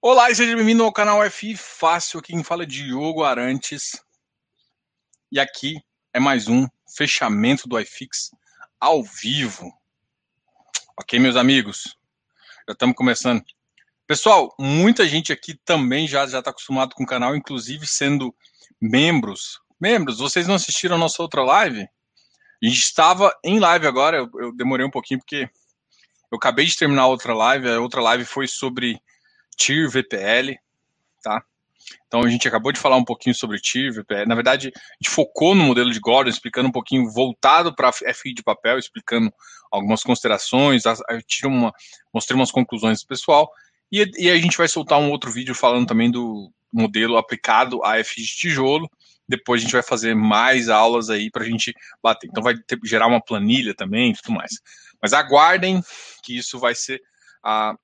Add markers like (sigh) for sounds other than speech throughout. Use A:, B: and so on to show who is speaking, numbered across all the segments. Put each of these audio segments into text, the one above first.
A: Olá e seja bem-vindo ao canal FI Fácil. Aqui quem fala é Diogo Arantes. E aqui é mais um fechamento do iFix ao vivo. Ok, meus amigos? Já estamos começando. Pessoal, muita gente aqui também já está acostumado com o canal, inclusive sendo membros. Membros, vocês não assistiram a nossa outra live? A gente estava em live agora, eu, eu demorei um pouquinho porque eu acabei de terminar outra live. A outra live foi sobre TIR VPL, tá? Então a gente acabou de falar um pouquinho sobre TIR VPL. Na verdade, a gente focou no modelo de Gordon, explicando um pouquinho voltado para FI de papel, explicando algumas considerações, tiro uma, mostrei umas conclusões do pessoal. E, e, a gente vai soltar um outro vídeo falando também do modelo aplicado a FI de tijolo. Depois a gente vai fazer mais aulas aí para a gente bater. Então vai ter, gerar uma planilha também e tudo mais. Mas aguardem que isso vai ser a,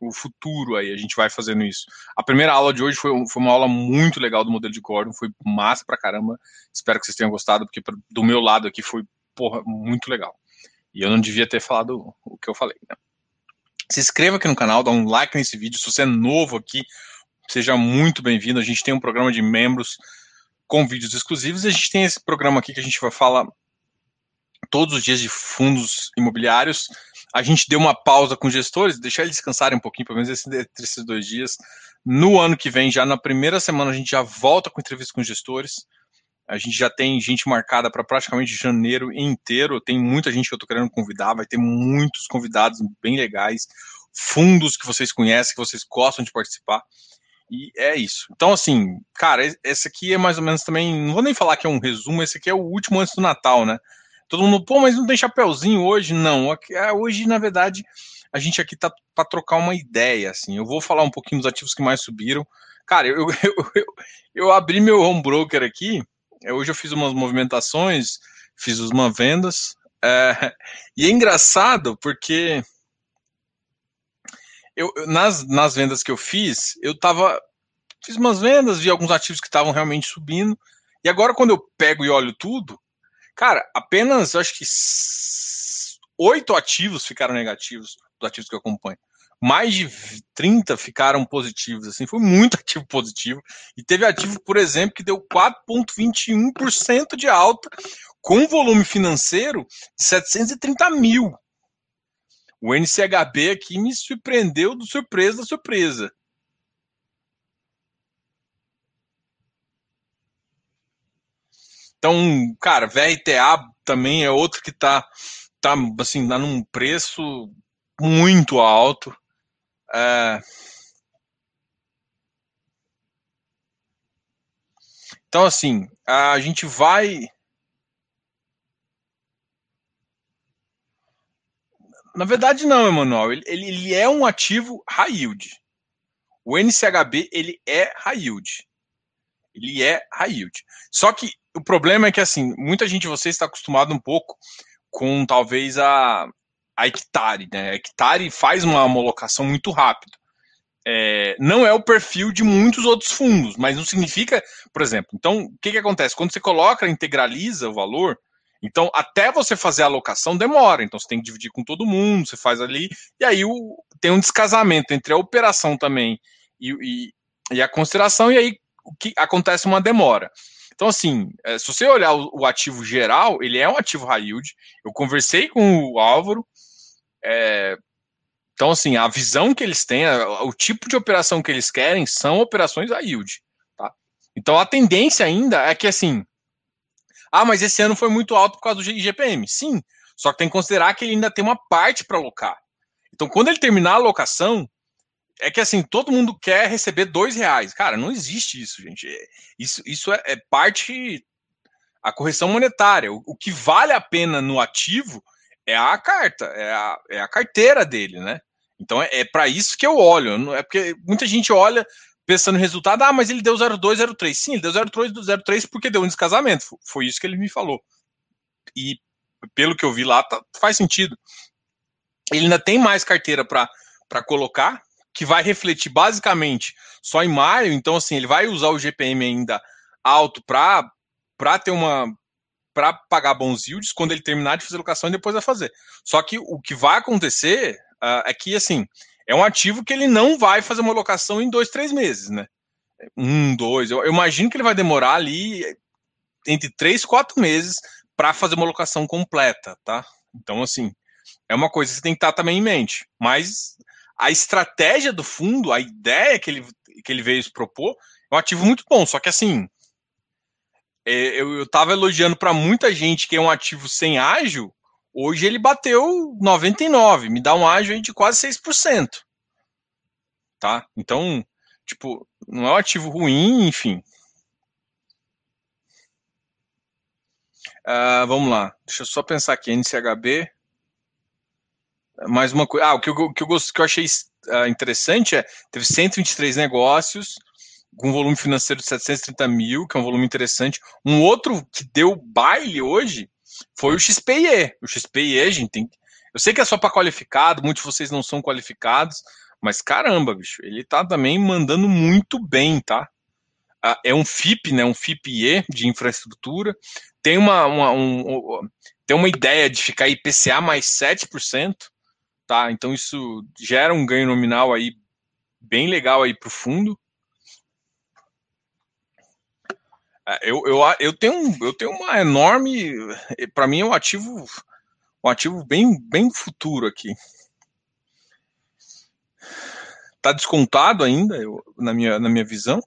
A: o futuro aí, a gente vai fazendo isso. A primeira aula de hoje foi, foi uma aula muito legal do modelo de Gordon, foi massa pra caramba. Espero que vocês tenham gostado, porque do meu lado aqui foi, porra, muito legal. E eu não devia ter falado o que eu falei, né? Se inscreva aqui no canal, dá um like nesse vídeo. Se você é novo aqui, seja muito bem-vindo. A gente tem um programa de membros com vídeos exclusivos e a gente tem esse programa aqui que a gente vai falar todos os dias de fundos imobiliários a gente deu uma pausa com gestores, deixar eles descansarem um pouquinho, pelo menos entre esses dois dias. No ano que vem, já na primeira semana, a gente já volta com entrevista com gestores. A gente já tem gente marcada para praticamente janeiro inteiro. Tem muita gente que eu estou querendo convidar, vai ter muitos convidados bem legais, fundos que vocês conhecem, que vocês gostam de participar. E é isso. Então, assim, cara, esse aqui é mais ou menos também. Não vou nem falar que é um resumo, esse aqui é o último antes do Natal, né? Todo mundo, pô, mas não tem chapeuzinho hoje? Não. É, hoje, na verdade, a gente aqui tá para trocar uma ideia, assim. Eu vou falar um pouquinho dos ativos que mais subiram. Cara, eu, (laughs) eu, eu, eu abri meu home broker aqui. Hoje eu fiz umas movimentações, fiz umas vendas. É, (laughs) e é engraçado porque eu, nas, nas vendas que eu fiz, eu tava. Fiz umas vendas, vi alguns ativos que estavam realmente subindo. E agora, quando eu pego e olho tudo, Cara, apenas acho que oito ativos ficaram negativos dos ativos que eu acompanho. Mais de 30 ficaram positivos, assim, foi muito (laughs) ativo positivo. E teve ativo, por exemplo, que deu 4,21% de alta, com volume financeiro de 730 mil. O NCHB aqui me surpreendeu do surpresa da surpresa. Então, cara, VRTA também é outro que tá, tá assim, tá num preço muito alto. É... Então, assim, a gente vai. Na verdade, não, Emanuel. Ele, ele é um ativo high yield. O NCHB ele é high yield. Ele é high yield. Só que o problema é que, assim, muita gente de vocês está acostumado um pouco com talvez a, a hectare, né? A hectare faz uma homologação muito rápido. É, não é o perfil de muitos outros fundos, mas não significa, por exemplo, então, o que, que acontece? Quando você coloca, integraliza o valor, então até você fazer a alocação demora, então você tem que dividir com todo mundo, você faz ali, e aí o, tem um descasamento entre a operação também e, e, e a consideração, e aí o que acontece uma demora. Então, assim, é, se você olhar o, o, ativo geral, ele é um ativo high yield. Eu conversei com o Álvaro. É, então, assim, a visão que eles têm, o tipo de operação que eles querem são operações high yield. Tá? Então, a tendência ainda é que, assim, ah, mas esse ano foi muito alto por causa do IGPM. Sim, só que tem que considerar que ele ainda tem uma parte para alocar. Então, quando ele terminar a alocação, é que assim, todo mundo quer receber dois reais. Cara, não existe isso, gente. É, isso, isso é, é parte a correção monetária. O, o, que vale a pena no ativo é a carta, é a, é a carteira dele, né? Então é, é para isso que eu olho. É porque muita gente olha pensando no resultado, ah, mas ele deu 0,2, 0,3. Sim, ele deu 0,2, 0,3 porque deu um descasamento. Foi isso que ele me falou. E pelo que eu vi lá, tá, faz sentido. Ele ainda tem mais carteira para colocar, que vai refletir basicamente só em maio, então assim, ele vai usar o GPM ainda alto para para ter uma para pagar bons yields quando ele terminar de fazer locação e depois vai fazer. Só que o que vai acontecer uh, é que assim, é um ativo que ele não vai fazer uma locação em dois, três meses, né? Um, dois. Eu, eu imagino que ele vai demorar ali entre três, quatro meses para fazer uma locação completa, tá? Então, assim, é uma coisa que você tem que estar também em mente. Mas a estratégia do fundo, a ideia que ele, que ele veio se propor, é um ativo muito bom. Só que, assim, é, eu estava elogiando para muita gente que é um ativo sem ágil, hoje ele bateu 99, me dá um ágil de quase 6%. Tá? Então, tipo, não é um ativo ruim, enfim. Uh, vamos lá, deixa eu só pensar aqui, NCHB. Mais uma coisa. Ah, o que eu, que eu, que eu achei uh, interessante é: teve 123 negócios, com volume financeiro de 730 mil, que é um volume interessante. Um outro que deu baile hoje foi o XPIE. O XPIE, a gente tem. Eu sei que é só para qualificado, muitos de vocês não são qualificados, mas caramba, bicho, ele tá também mandando muito bem, tá? Ah, é um FIP, né? Um FIPE de infraestrutura. Tem uma, uma, um, tem uma ideia de ficar IPCA mais 7%, tá? Então isso gera um ganho nominal aí bem legal aí para o fundo. É, eu, eu, eu, tenho, eu tenho uma enorme. Para mim é um ativo, um ativo bem, bem futuro aqui. Está descontado ainda, eu, na, minha, na minha visão.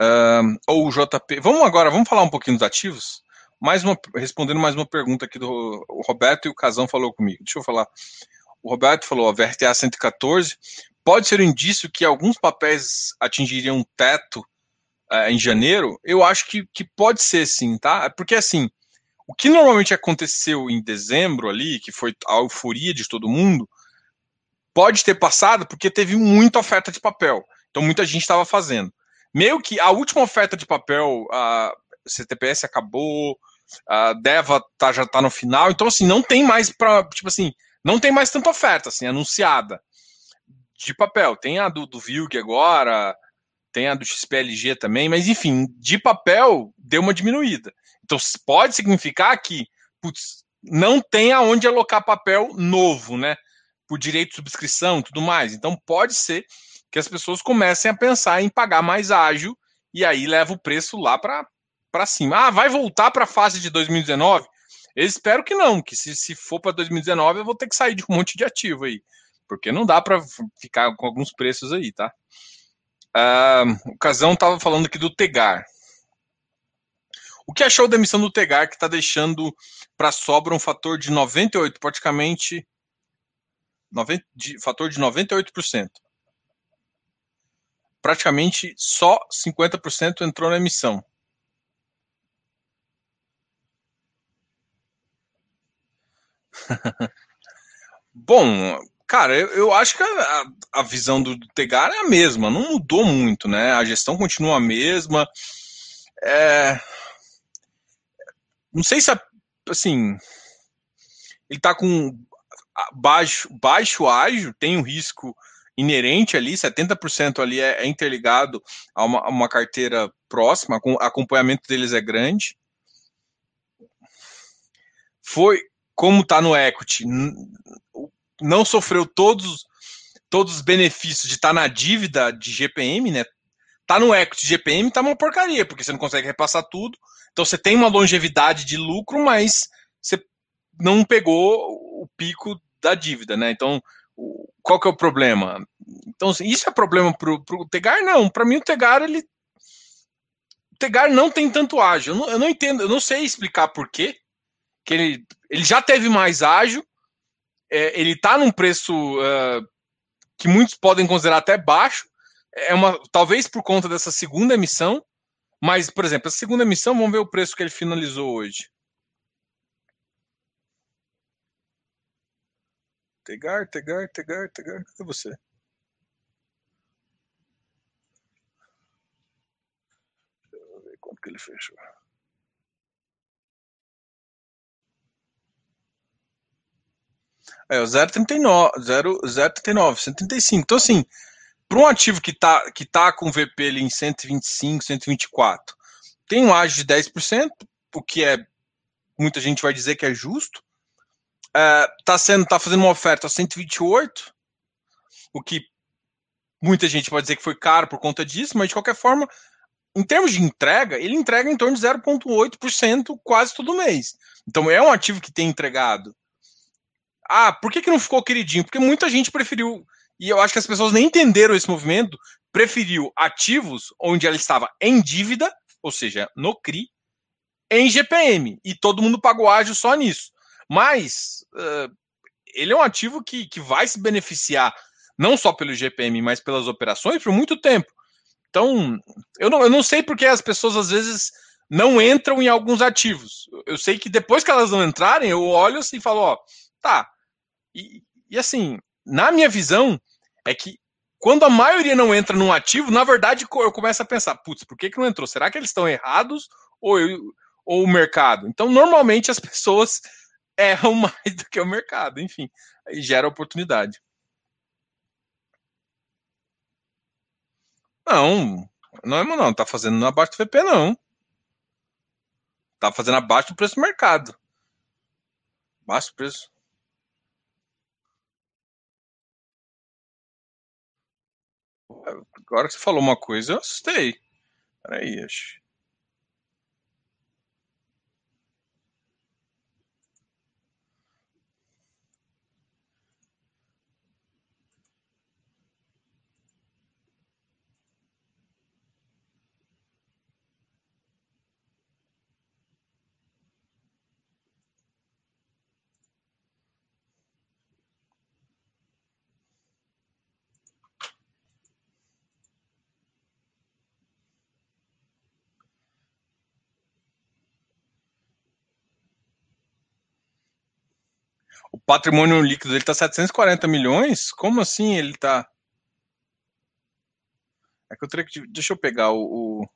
A: Uh, ou o JP. Vamos agora, vamos falar um pouquinho dos ativos. Mais uma, respondendo mais uma pergunta aqui do Roberto e o Casão falou comigo. Deixa eu falar. O Roberto falou: a VRTA 114 pode ser um indício que alguns papéis atingiriam um teto uh, em janeiro, eu acho que, que pode ser sim, tá? Porque assim, o que normalmente aconteceu em dezembro ali, que foi a euforia de todo mundo, pode ter passado porque teve muita oferta de papel. Então muita gente estava fazendo. Meio que a última oferta de papel, a CTPS acabou, a Deva tá, já está no final, então assim, não tem mais para, tipo assim, não tem mais tanta oferta assim anunciada de papel. Tem a do, do Vilg agora, tem a do XPLG também, mas enfim, de papel deu uma diminuída. Então pode significar que putz, não tem aonde alocar papel novo, né? Por direito de subscrição e tudo mais. Então pode ser que as pessoas comecem a pensar em pagar mais ágil e aí leva o preço lá para cima. Ah, vai voltar para a fase de 2019? Eu espero que não, que se, se for para 2019 eu vou ter que sair de um (laughs) monte de ativo aí, porque não dá para ficar com alguns preços aí, tá? Uh, o Casão estava falando aqui do Tegar. O que achou da emissão do Tegar que está deixando para sobra um fator de 98, praticamente 90, de, fator de 98%. Praticamente só 50% entrou na emissão. (laughs) Bom, Cara, eu, eu acho que a, a, visão do, Tegar é a mesma, não mudou muito, né? A gestão continua a mesma. É... Não sei se, assim, ele tá com baixo, baixo ágio, tem um risco inerente ali, 70% ali é, é interligado a uma, a uma, carteira próxima, com acompanhamento deles é grande. Foi, como está no equity, não sofreu todos, todos os benefícios de estar tá na dívida de GPM, né? Tá no equity GPM, tá uma porcaria, porque você não consegue repassar tudo. Então você tem uma longevidade de lucro, mas você não pegou o pico da dívida, né? Então, qual que é o problema? Então, isso é problema para o Tegar? Não. Para mim, o Tegar, ele. O Tegar não tem tanto ágil. Eu não, eu não entendo, eu não sei explicar por quê. Que ele, ele já teve mais ágil, é, ele está num preço uh, que muitos podem considerar até baixo. É uma, talvez por conta dessa segunda emissão, mas, por exemplo, essa segunda emissão, vamos ver o preço que ele finalizou hoje. Tegar, Tegar, Tegar, Tegar, cadê você? Deixa eu ver quanto que ele fechou. É, o 0,39, 0,39, 135. Então, assim, para um ativo que está que tá com VP ali em 125, 124, tem um ágio de 10%, o que é, muita gente vai dizer que é justo. É, tá sendo, tá fazendo uma oferta a 128. o que muita gente pode dizer que foi caro por conta disso, mas de qualquer forma, em termos de entrega, ele entrega em torno de 0,8% quase todo mês. Então é um ativo que tem entregado. Ah, por que, que não ficou queridinho? Porque muita gente preferiu, e eu acho que as pessoas nem entenderam esse movimento, preferiu ativos onde ela estava em dívida, ou seja, no CRI, em GPM. E todo mundo pagou ágio só nisso. Mas uh, ele é um ativo que, que vai se beneficiar não só pelo GPM, mas pelas operações por muito tempo. Então, eu não, eu não sei porque as pessoas às vezes não entram em alguns ativos. Eu sei que depois que elas não entrarem, eu olho assim e falo, ó, tá. E, e assim, na minha visão, é que quando a maioria não entra num ativo, na verdade eu começo a pensar, putz, por que, que não entrou? Será que eles estão errados ou, eu, ou o mercado? Então, normalmente as (laughs) pessoas erram mais do que o mercado, enfim, gera oportunidade. Não, não é não, tá fazendo abaixo do VP não. Tá fazendo abaixo do preço do mercado. Abaixo do preço. Agora que você falou uma coisa, eu assustei. Peraí, acho. O patrimônio líquido dele está 740 milhões? Como assim ele está? É que eu teria que. Deixa eu pegar o, o...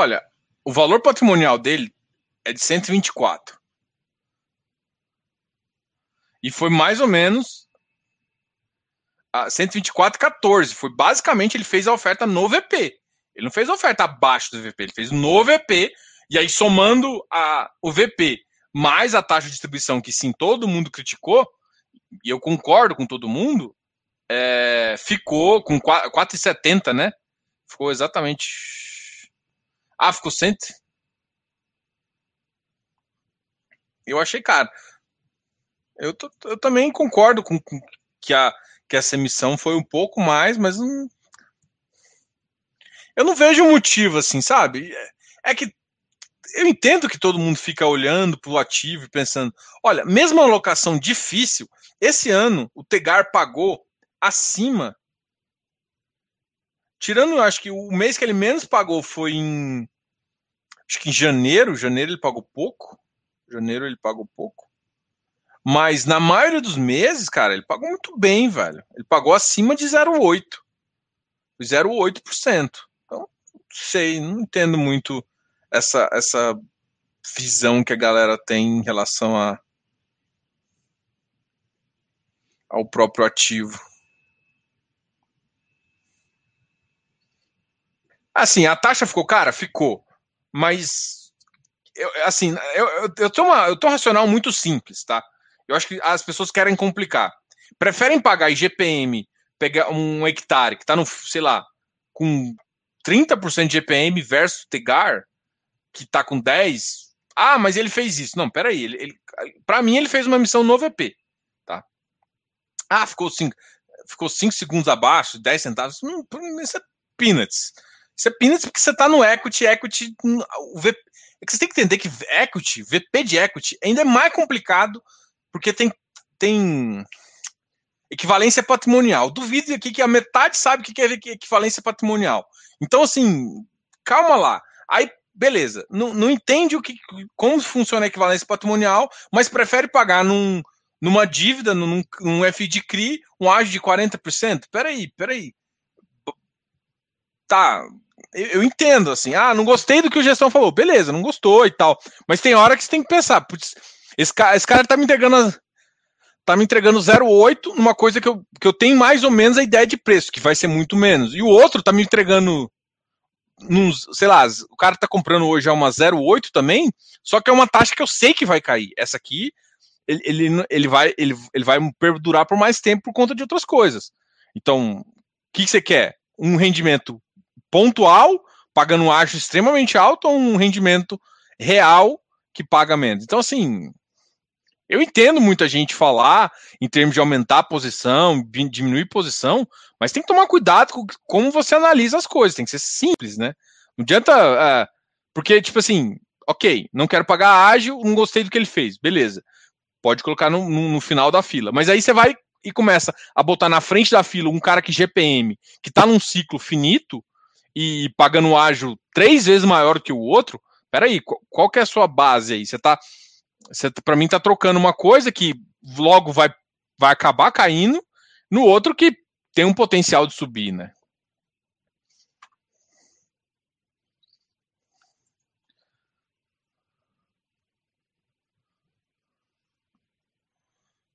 A: Olha, o valor patrimonial dele é de 124. E foi mais ou menos a 124,14. Foi basicamente ele fez a oferta no VP. Ele não fez a oferta abaixo do VP, ele fez no VP. E aí, somando a, o VP mais a taxa de distribuição, que sim, todo mundo criticou, e eu concordo com todo mundo, é, ficou com 4,70, né? Ficou exatamente ah, ficou cento? Eu achei caro. Eu, tô, eu também concordo com, com, que, a, que essa emissão foi um pouco mais, mas não, eu não vejo motivo assim, sabe? É, é que eu entendo que todo mundo fica olhando para o ativo e pensando: olha, mesmo uma locação difícil, esse ano o Tegar pagou acima Tirando, eu acho que o mês que ele menos pagou foi em. Acho que em janeiro. Janeiro ele pagou pouco. Janeiro ele pagou pouco. Mas na maioria dos meses, cara, ele pagou muito bem, velho. Ele pagou acima de 0,8. 0,8%. Então, não sei, não entendo muito essa, essa visão que a galera tem em relação a, ao próprio ativo. Assim, a taxa ficou cara? Ficou. Mas, eu, assim, eu, eu, eu, uma, eu tô um racional muito simples, tá? Eu acho que as pessoas querem complicar. Preferem pagar IGPM, pegar um hectare que tá no, sei lá, com 30% de GPM versus Tegar, que tá com 10. Ah, mas ele fez isso. Não, peraí. Ele, ele, para mim, ele fez uma missão no VP. Tá? Ah, ficou 5 ficou cinco segundos abaixo, 10 centavos. Não, isso é peanuts. Isso é peanuts porque você está no equity, equity, o VP, é que você tem que entender que equity, VP de equity, ainda é mais complicado porque tem, tem equivalência patrimonial. Duvido aqui que a metade sabe o que é equivalência patrimonial. Então, assim, calma lá. Aí, beleza, não, não entende o que, como funciona a equivalência patrimonial, mas prefere pagar num, numa dívida, num, num FI CRI, um ágio de 40%. Peraí, peraí. Tá, eu, eu, entendo, assim, ah, não gostei do que o gestão falou, beleza, não gostou e tal, mas tem hora que você tem que pensar, putz, esse, cara, esse cara tá me entregando tá me entregando 0,8 numa coisa que eu, que eu tenho mais ou menos a ideia de preço, que vai ser muito menos, e o outro tá me entregando nos, sei lá, o cara tá comprando hoje a uma 0,8 também, só que é uma taxa que eu sei que vai cair. Essa aqui, ele, ele, ele, vai, ele, ele vai perdurar por mais tempo por conta de outras coisas. Então, o que, que você quer? Um rendimento pontual, pagando um ágio extremamente alto, ou um rendimento real que paga menos? Então, assim, eu entendo muita gente falar em termos de aumentar a posição, diminuir posição, mas tem que tomar cuidado com como você analisa as coisas, tem que ser simples, né? Não adianta. Uh, porque, tipo assim, ok, não quero pagar ágil, não gostei do que ele fez, beleza. Pode colocar no, no, no final da fila. Mas aí você vai e começa a botar na frente da fila um cara que GPM, que está num ciclo finito e pagando ágil três vezes maior que o outro. Peraí, qual, qual que é a sua base aí? Você tá você, para mim, tá trocando uma coisa que logo vai, vai acabar caindo, no outro que tem um potencial de subir, né?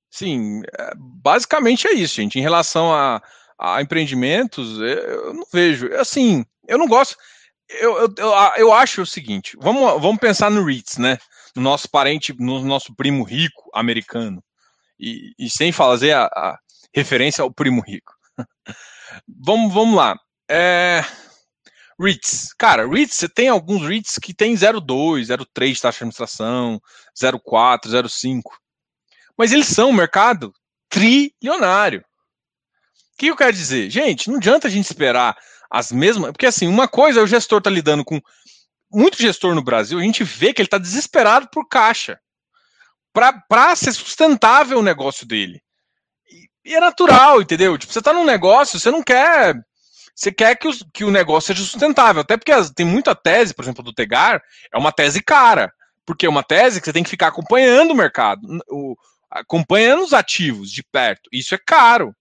A: Sim, é, basicamente é isso, gente. Em relação a, a empreendimentos, eu não vejo. Assim, eu não gosto. Eu, eu, eu, eu acho o seguinte: vamos, vamos pensar no REITs, né? no nosso parente, no nosso primo rico americano. E, e sem fazer a, a, referência ao primo rico. (laughs) vamos, vamos lá. É... REITs. Cara, REITs, você tem alguns REITs que tem 0,2, 0,3 taxa de administração, 0,4, 0,5. Mas eles são um mercado trilionário. O que eu quero dizer? Gente, não adianta a gente esperar as mesmas. Porque assim, uma coisa é o gestor tá lidando com muito gestor no Brasil, a gente vê que ele está desesperado por caixa para ser sustentável o negócio dele. E, e, é natural, entendeu? Tipo, você está num negócio, você não quer. Você quer que o, que o negócio seja sustentável. Até porque as, tem muita tese, por exemplo, do Tegar, é uma tese cara. Porque é uma tese que você tem que ficar acompanhando o mercado, o, acompanhando os ativos de perto. Isso é caro.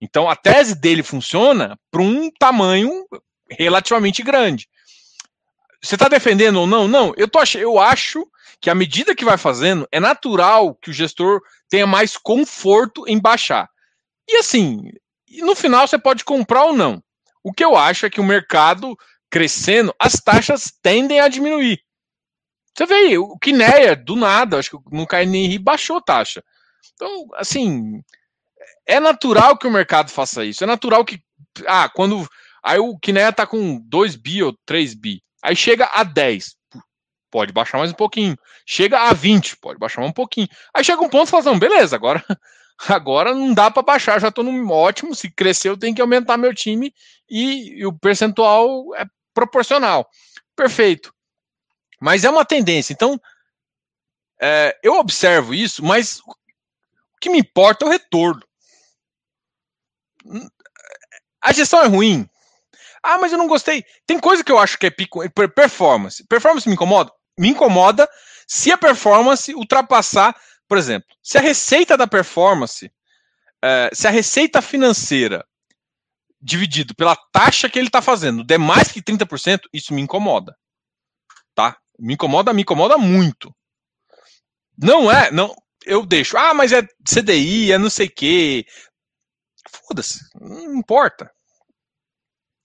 A: Então a tese dele funciona para um tamanho relativamente grande. Você está defendendo ou não? Não, eu, tô eu acho que à medida que vai fazendo, é natural que o gestor tenha mais conforto em baixar. E assim, no final você pode comprar ou não. O que eu acho é que o mercado crescendo, as taxas tendem a diminuir. Você vê, o Kineia, do nada, acho que no KNRI baixou a taxa. Então, assim, é natural que o mercado faça isso. É natural que, ah, quando. Aí o Kineia tá com 2 bi ou 3 bi. Aí chega a 10, pode baixar mais um pouquinho. Chega a 20, pode baixar um pouquinho. Aí chega um ponto e fala assim, beleza, agora, (laughs) agora não dá para baixar, já estou no ótimo. Se crescer, eu tenho que aumentar meu time e, e o percentual é proporcional. Perfeito. Mas é uma tendência. Então, é, eu observo isso, mas o que me importa é o retorno. A gestão é ruim, ah, mas eu não gostei. Tem coisa que eu acho que é pico, performance. Performance me incomoda? Me incomoda se a performance ultrapassar, por exemplo, se a receita da performance, é, se a receita financeira dividido pela taxa que ele está fazendo der mais que 30%, isso me incomoda. Tá? Me incomoda, me incomoda muito. Não é, não, eu deixo. Ah, mas é CDI, é não sei o quê. Foda-se, não importa.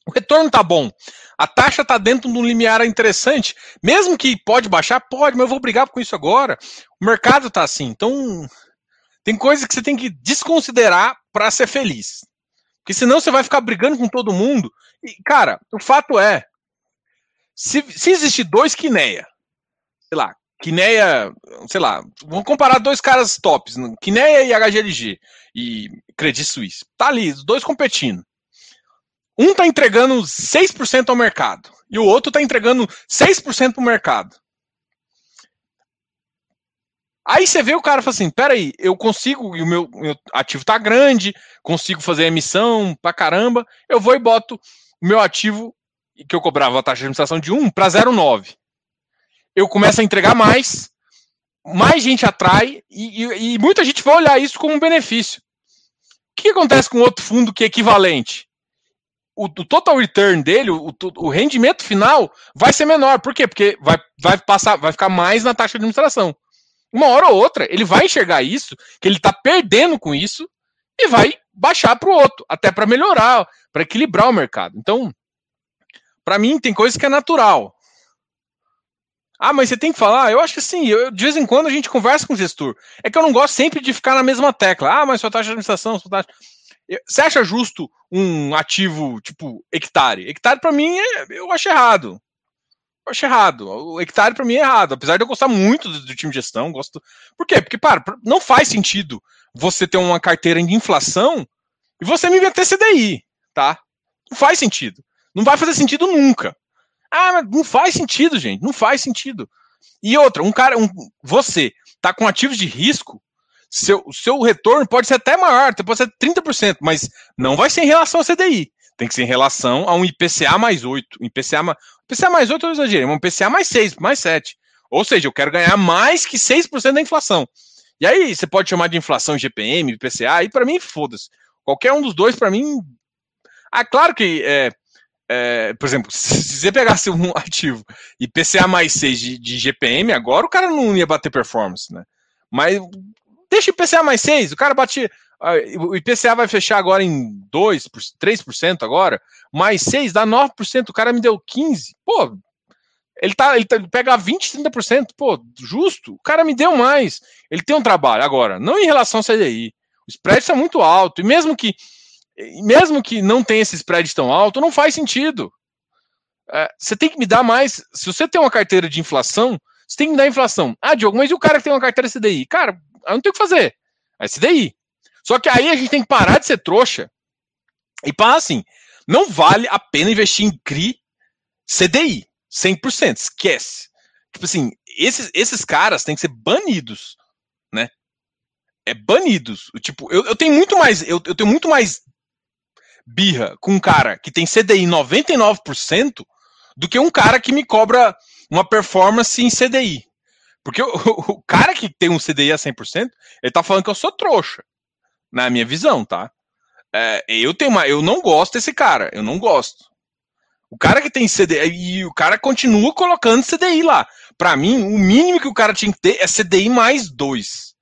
A: O retorno tá bom. A taxa tá dentro de um limiar interessante. Mesmo que pode baixar, pode, mas eu vou brigar com isso agora. O mercado tá assim. Então, tem coisas que você tem que desconsiderar para ser feliz. Porque senão você vai ficar brigando com todo mundo. E, cara, o fato é, se, se existir dois Kineia, sei lá, Kineia, sei lá, vamos comparar dois caras tops, Kineia e HGLG e Credit Suisse. Tá ali, os dois competindo. Um está entregando 6% ao mercado e o outro está entregando 6% para o mercado. Aí você vê o cara e fala assim: peraí, eu consigo, e o meu, meu ativo está grande, consigo fazer emissão pra caramba, eu vou e boto o meu ativo, que eu cobrava a taxa de administração de 1 para 0,9. eu começo a entregar mais, mais gente atrai e, e, e muita gente vai olhar isso como um benefício. O que acontece com outro fundo que é equivalente? O, o total return dele, o, o, rendimento final, vai ser menor. Por quê? Porque vai, vai passar, vai ficar mais na taxa de administração. Uma hora ou outra, ele vai enxergar isso, que ele está perdendo com isso, e vai baixar para o outro, até para melhorar, para equilibrar o mercado. Então, para mim, tem coisa que é natural. Ah, mas você tem que falar? Eu acho que sim. Eu, de vez em quando a gente conversa com o gestor. É que eu não gosto sempre de ficar na mesma tecla. Ah, mas sua taxa de administração, sua taxa. Você acha justo um ativo tipo hectare? Hectare para mim é, eu acho errado. Eu acho errado. O hectare para mim é errado. Apesar de eu gostar muito do, do time de gestão, gosto. Por quê? Porque, para, não faz sentido você ter uma carteira de inflação e você me meter CDI, tá? Não faz sentido. Não vai fazer sentido nunca. Ah, mas não faz sentido, gente. Não faz sentido. E outra, um cara, um, você tá com ativos de risco, seu, seu retorno pode ser até maior, pode ser 30%, mas não vai ser em relação ao CDI. Tem que ser em relação a um IPCA mais 8. Um IPCA, IPCA mais 8 eu exagerei, um IPCA mais 6, mais 7. Ou seja, eu quero ganhar mais que 6% da inflação. E aí você pode chamar de inflação GPM, IPCA, e para mim, foda-se. Qualquer um dos dois, para mim. Ah, claro que é, é, por exemplo, (laughs) se você pegasse um (laughs) ativo e PCA mais 6 de, de, GPM, agora o cara não ia bater performance, né? Mas deixa o IPCA mais 6, o cara bate. O IPCA vai fechar agora em 2%, 3% agora, mais 6 dá 9%, o cara me deu 15%. Pô, ele, tá, ele, tá, pega 20%, 30%, pô, justo, o cara me deu mais. Ele tem um trabalho. Agora, não em relação ao CDI. O spread está muito alto, e mesmo que mesmo que não tenha esse spread tão alto, não faz sentido. É, você tem que me dar mais. Se você tem uma carteira de inflação, você tem que me dar inflação. Ah, Diogo, mas e o cara que tem uma carteira CDI? Cara, eu não tenho o que fazer. É CDI. Só que aí a gente tem que parar de ser trouxa e parar assim. Não vale a pena investir em CRI CDI. 100%. Esquece. Tipo assim, esses, esses caras têm que ser banidos, né? É banidos. Tipo, eu, eu tenho muito mais, eu, eu tenho muito mais birra com um cara que tem CDI 99% do que um cara que me cobra uma performance em CDI. Porque o, o cara que tem um CDI a 100%, ele tá falando que eu sou trouxa. Na minha visão, tá? É, eu tenho uma, eu não gosto desse cara, eu não gosto. O cara que tem CDI e o cara continua colocando CDI lá. Para mim, o mínimo que o cara tinha que ter é CDI mais dois.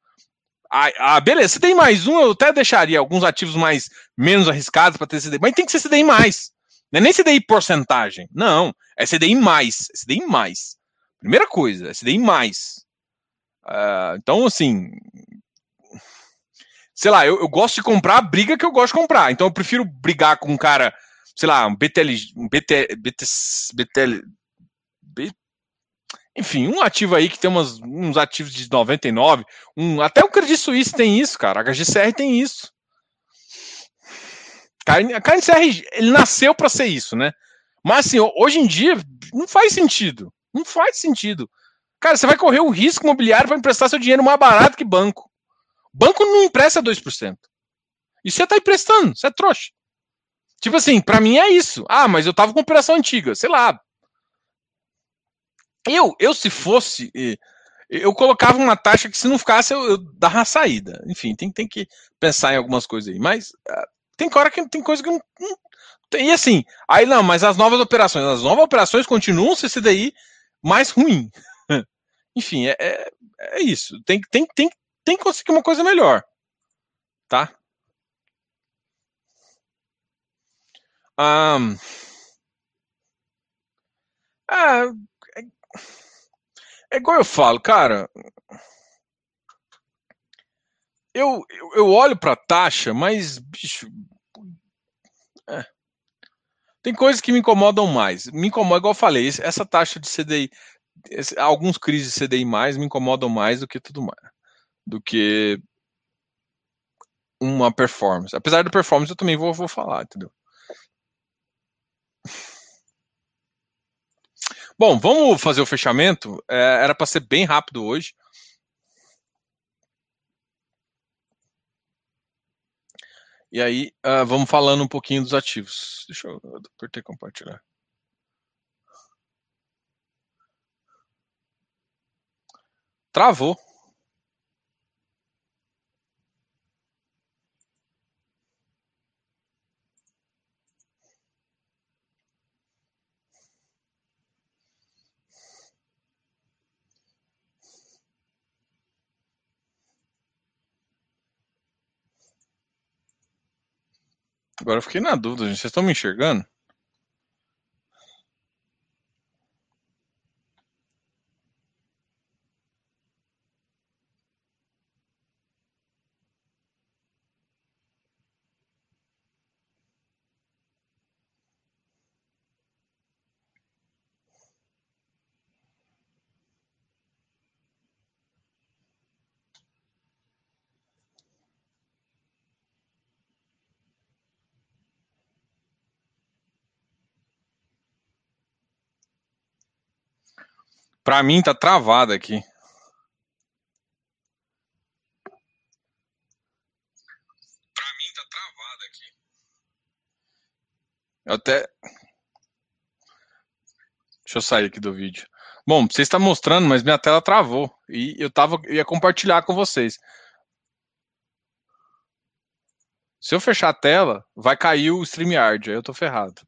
A: Ah, ah, beleza, CDI mais um eu até deixaria alguns ativos mais menos arriscados para ter CDI, mas tem que ser CDI mais. Não é nem CDI porcentagem. Não, é CDI mais. É CDI mais. Primeira coisa, é CDI mais. Uh, então, assim. Sei lá, eu, eu, gosto de comprar a briga que eu gosto de comprar. Então eu prefiro brigar com um cara, sei lá, um BTL. Um BT, BT, BTL. Enfim, um ativo aí que tem umas, uns ativos de 99, um, até o Credit Suisse tem isso, cara. A HGCR tem isso. A KNCR, ele nasceu para ser isso, né? Mas assim, hoje em dia não faz sentido. Não faz sentido. Cara, você vai correr o risco imobiliário para emprestar seu dinheiro mais barato que banco. Banco não empresta 2%. E você tá emprestando, você é trouxa. Tipo assim, para mim é isso. Ah, mas eu tava com operação antiga, sei lá, eu, eu se fosse, eu colocava uma taxa que se não ficasse, eu, eu dava uma saída. Enfim, tem, tem que pensar em algumas coisas aí. Mas uh, tem hora que tem coisa que não, não. E assim, aí não, mas as novas operações, as novas operações continuam se daí mais ruim. (laughs) Enfim, é, é, é, isso. Tem, tem, tem, tem que conseguir uma coisa melhor. Tá? Um, ah, é igual eu falo, cara. Eu, eu, olho para taxa, mas, bicho. É. Tem coisas que me incomodam mais. Me incomoda, igual eu falei, essa taxa de CDI, esse, alguns crises de CDI mais me incomodam mais do que tudo mais. Do que uma performance. Apesar da performance, eu também vou, vou falar, entendeu? Bom, vamos fazer o fechamento. É, era para ser bem rápido hoje. E aí, uh, vamos falando um pouquinho dos ativos. Deixa eu apertar compartilhar. Travou. Agora eu fiquei na dúvida, gente. Vocês estão me enxergando? Pra mim tá travado aqui. Pra mim tá travado aqui. Eu até. Deixa eu sair aqui do vídeo. Bom, você está mostrando, mas minha tela travou. E eu tava, eu ia compartilhar com vocês. Se eu fechar a tela, vai cair o StreamYard, aí eu tô ferrado.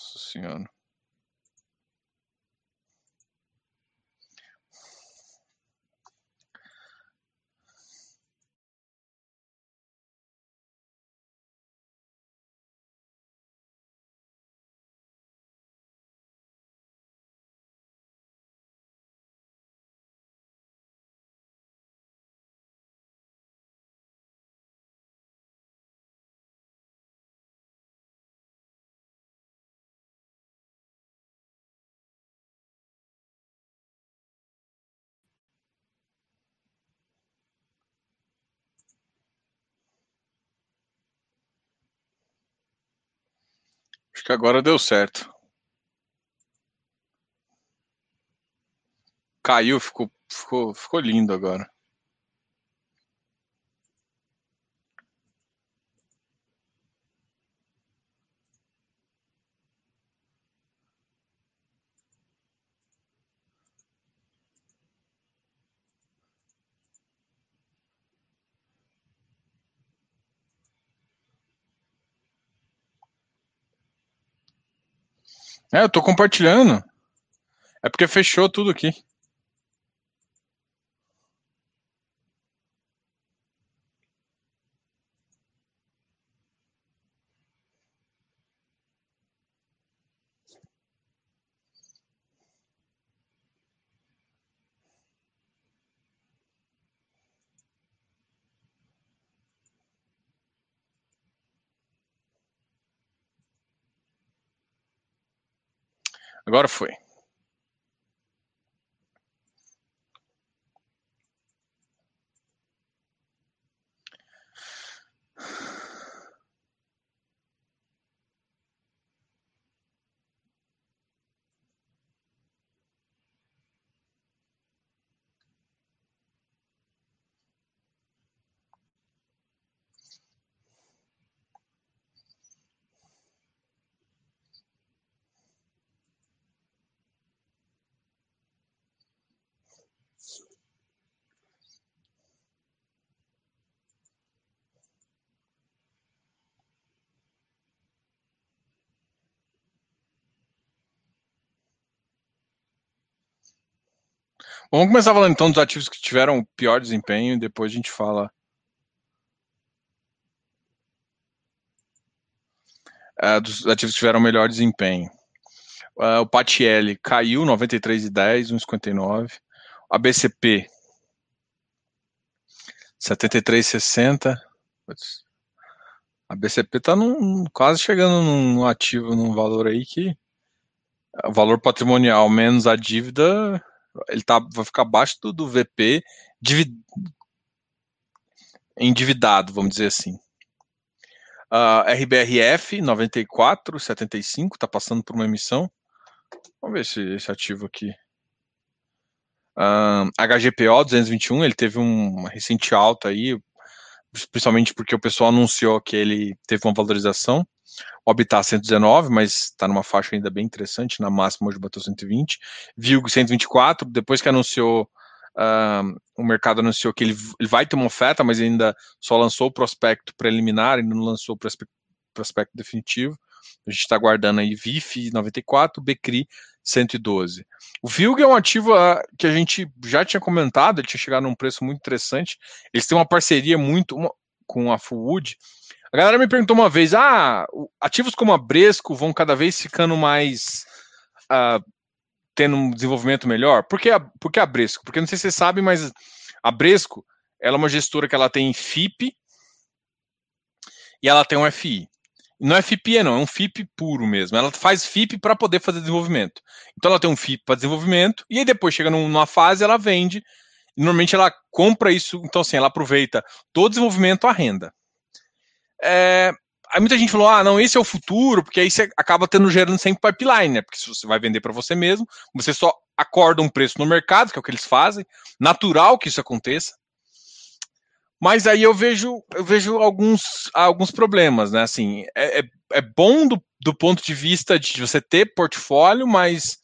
A: Nossa senhora. Acho que agora deu certo. Caiu, ficou, ficou, ficou lindo agora. É, eu tô compartilhando. É porque fechou tudo aqui. Agora foi. Vamos começar falando então dos ativos que tiveram pior desempenho e depois a gente fala. Uh, dos ativos que tiveram melhor desempenho. Uh, o Patielli caiu 93,10, 1,59. A BCP 73,60. A BCP está quase chegando num ativo, num valor aí que o valor patrimonial menos a dívida ele tá, vai ficar abaixo do, do VP divid, endividado, vamos dizer assim. Uh, RBRF 94,75 está passando por uma emissão. Vamos ver esse, esse ativo aqui. Uh, HGPO 221, ele teve uma recente alta aí, principalmente porque o pessoal anunciou que ele teve uma valorização. O Habitat 119, mas está numa faixa ainda bem interessante, na máxima hoje bateu 120. Vilg 124, depois que anunciou, uh, o mercado anunciou que ele, ele, vai ter uma oferta, mas ainda só lançou o prospecto preliminar, ainda não lançou o prospecto, prospecto definitivo. A gente está guardando aí VIF 94, BCRI 112. O Vilg é um ativo uh, que a gente já tinha comentado, ele tinha chegado num preço muito interessante. Eles têm uma parceria muito uma, com a Fullwood. A galera me perguntou uma vez: ah, ativos como a Bresco vão cada vez ficando mais. Uh, tendo um desenvolvimento melhor? Por que, a, por que a Bresco? Porque não sei se vocês sabem, mas a Bresco ela é uma gestora que ela tem FIP e ela tem um FI. Não é FIP, não, é um FIP puro mesmo. Ela faz FIP para poder fazer desenvolvimento. Então ela tem um FIP para desenvolvimento e aí depois chega numa fase ela vende. Normalmente ela compra isso, então assim, ela aproveita todo o desenvolvimento à renda. É, aí muita gente falou: ah, não, esse é o futuro, porque aí você acaba tendo gerando sempre pipeline, né? Porque se você vai vender para você mesmo, você só acorda um preço no mercado, que é o que eles fazem, natural que isso aconteça. Mas aí eu vejo, eu vejo alguns, alguns problemas, né? Assim, é, é, é bom do, do ponto de vista de você ter portfólio, mas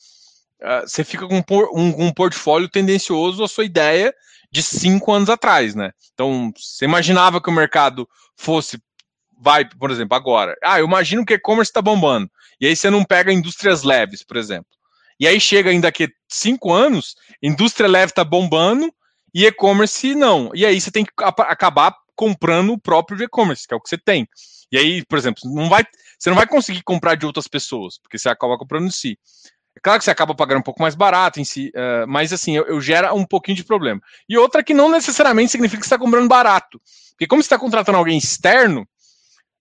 A: uh, você fica com um, um portfólio tendencioso à sua ideia de cinco anos atrás, né? Então, você imaginava que o mercado fosse, vai, por exemplo, agora. Ah, eu imagino que e-commerce está bombando. E aí você não pega indústrias leves, por exemplo. E aí chega ainda daqui cinco anos, indústria leve está bombando e e-commerce não. E aí você tem que acabar comprando o próprio e-commerce, que é o que você tem. E aí, por exemplo, não vai, você não vai conseguir comprar de outras pessoas, porque você acaba comprando em si. É claro que você acaba pagando um pouco mais barato em si, uh, mas assim, eu, eu, gera um pouquinho de problema. E outra que não necessariamente significa que você está comprando barato. Porque como você está contratando alguém externo,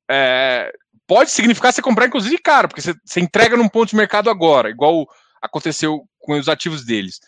A: é, pode significar você comprar, inclusive, caro, porque você, você entrega num ponto de mercado agora, igual aconteceu com os ativos deles.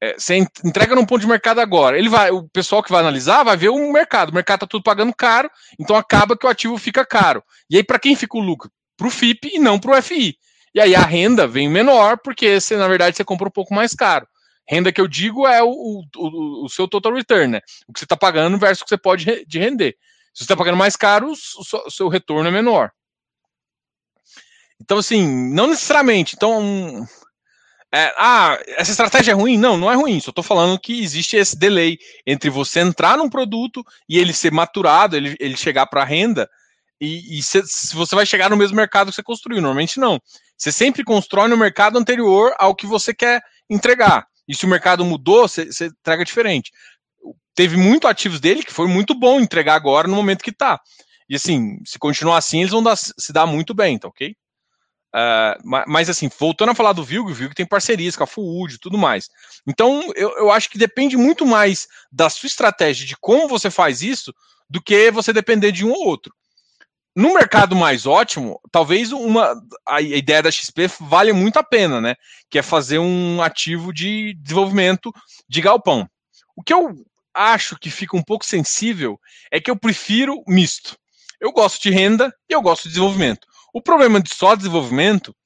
A: É, você entrega num ponto de mercado agora. Ele vai, o pessoal que vai analisar vai ver o mercado. O mercado está tudo pagando caro, então acaba que o ativo fica caro. E aí, para quem fica o lucro? Para o FIP e não para o FI. E aí a renda vem menor, porque você, na verdade, você compra um pouco mais caro. Renda que eu digo é o, o, o seu total return, né? O que você está pagando versus o que você pode de render. Se você está pagando mais caro, o seu retorno é menor. Então, assim, não necessariamente. Então, é, ah, essa estratégia é ruim? Não, não é ruim. Só estou falando que existe esse delay entre você entrar num produto e ele ser maturado, ele, ele chegar para renda, e, e se, se, você vai chegar no mesmo mercado que você construiu. Normalmente não. Você sempre constrói no mercado anterior ao que você quer entregar. E se o mercado mudou, você, você entrega diferente. Teve muito ativos dele que foi muito bom entregar agora no momento que está. E assim, se continuar assim, eles vão dar, se dar muito bem, tá ok? Uh, mas assim, voltando a falar do Vilg, o Vilg tem parcerias com a Full e tudo mais. Então, eu, eu acho que depende muito mais da sua estratégia, de como você faz isso, do que você depender de um ou outro. No mercado mais ótimo, talvez uma a ideia da XP vale muito a pena, né? Que é fazer um ativo de desenvolvimento de galpão. O que eu acho que fica um pouco sensível é que eu prefiro misto. Eu gosto de renda e eu gosto de desenvolvimento. O problema de só desenvolvimento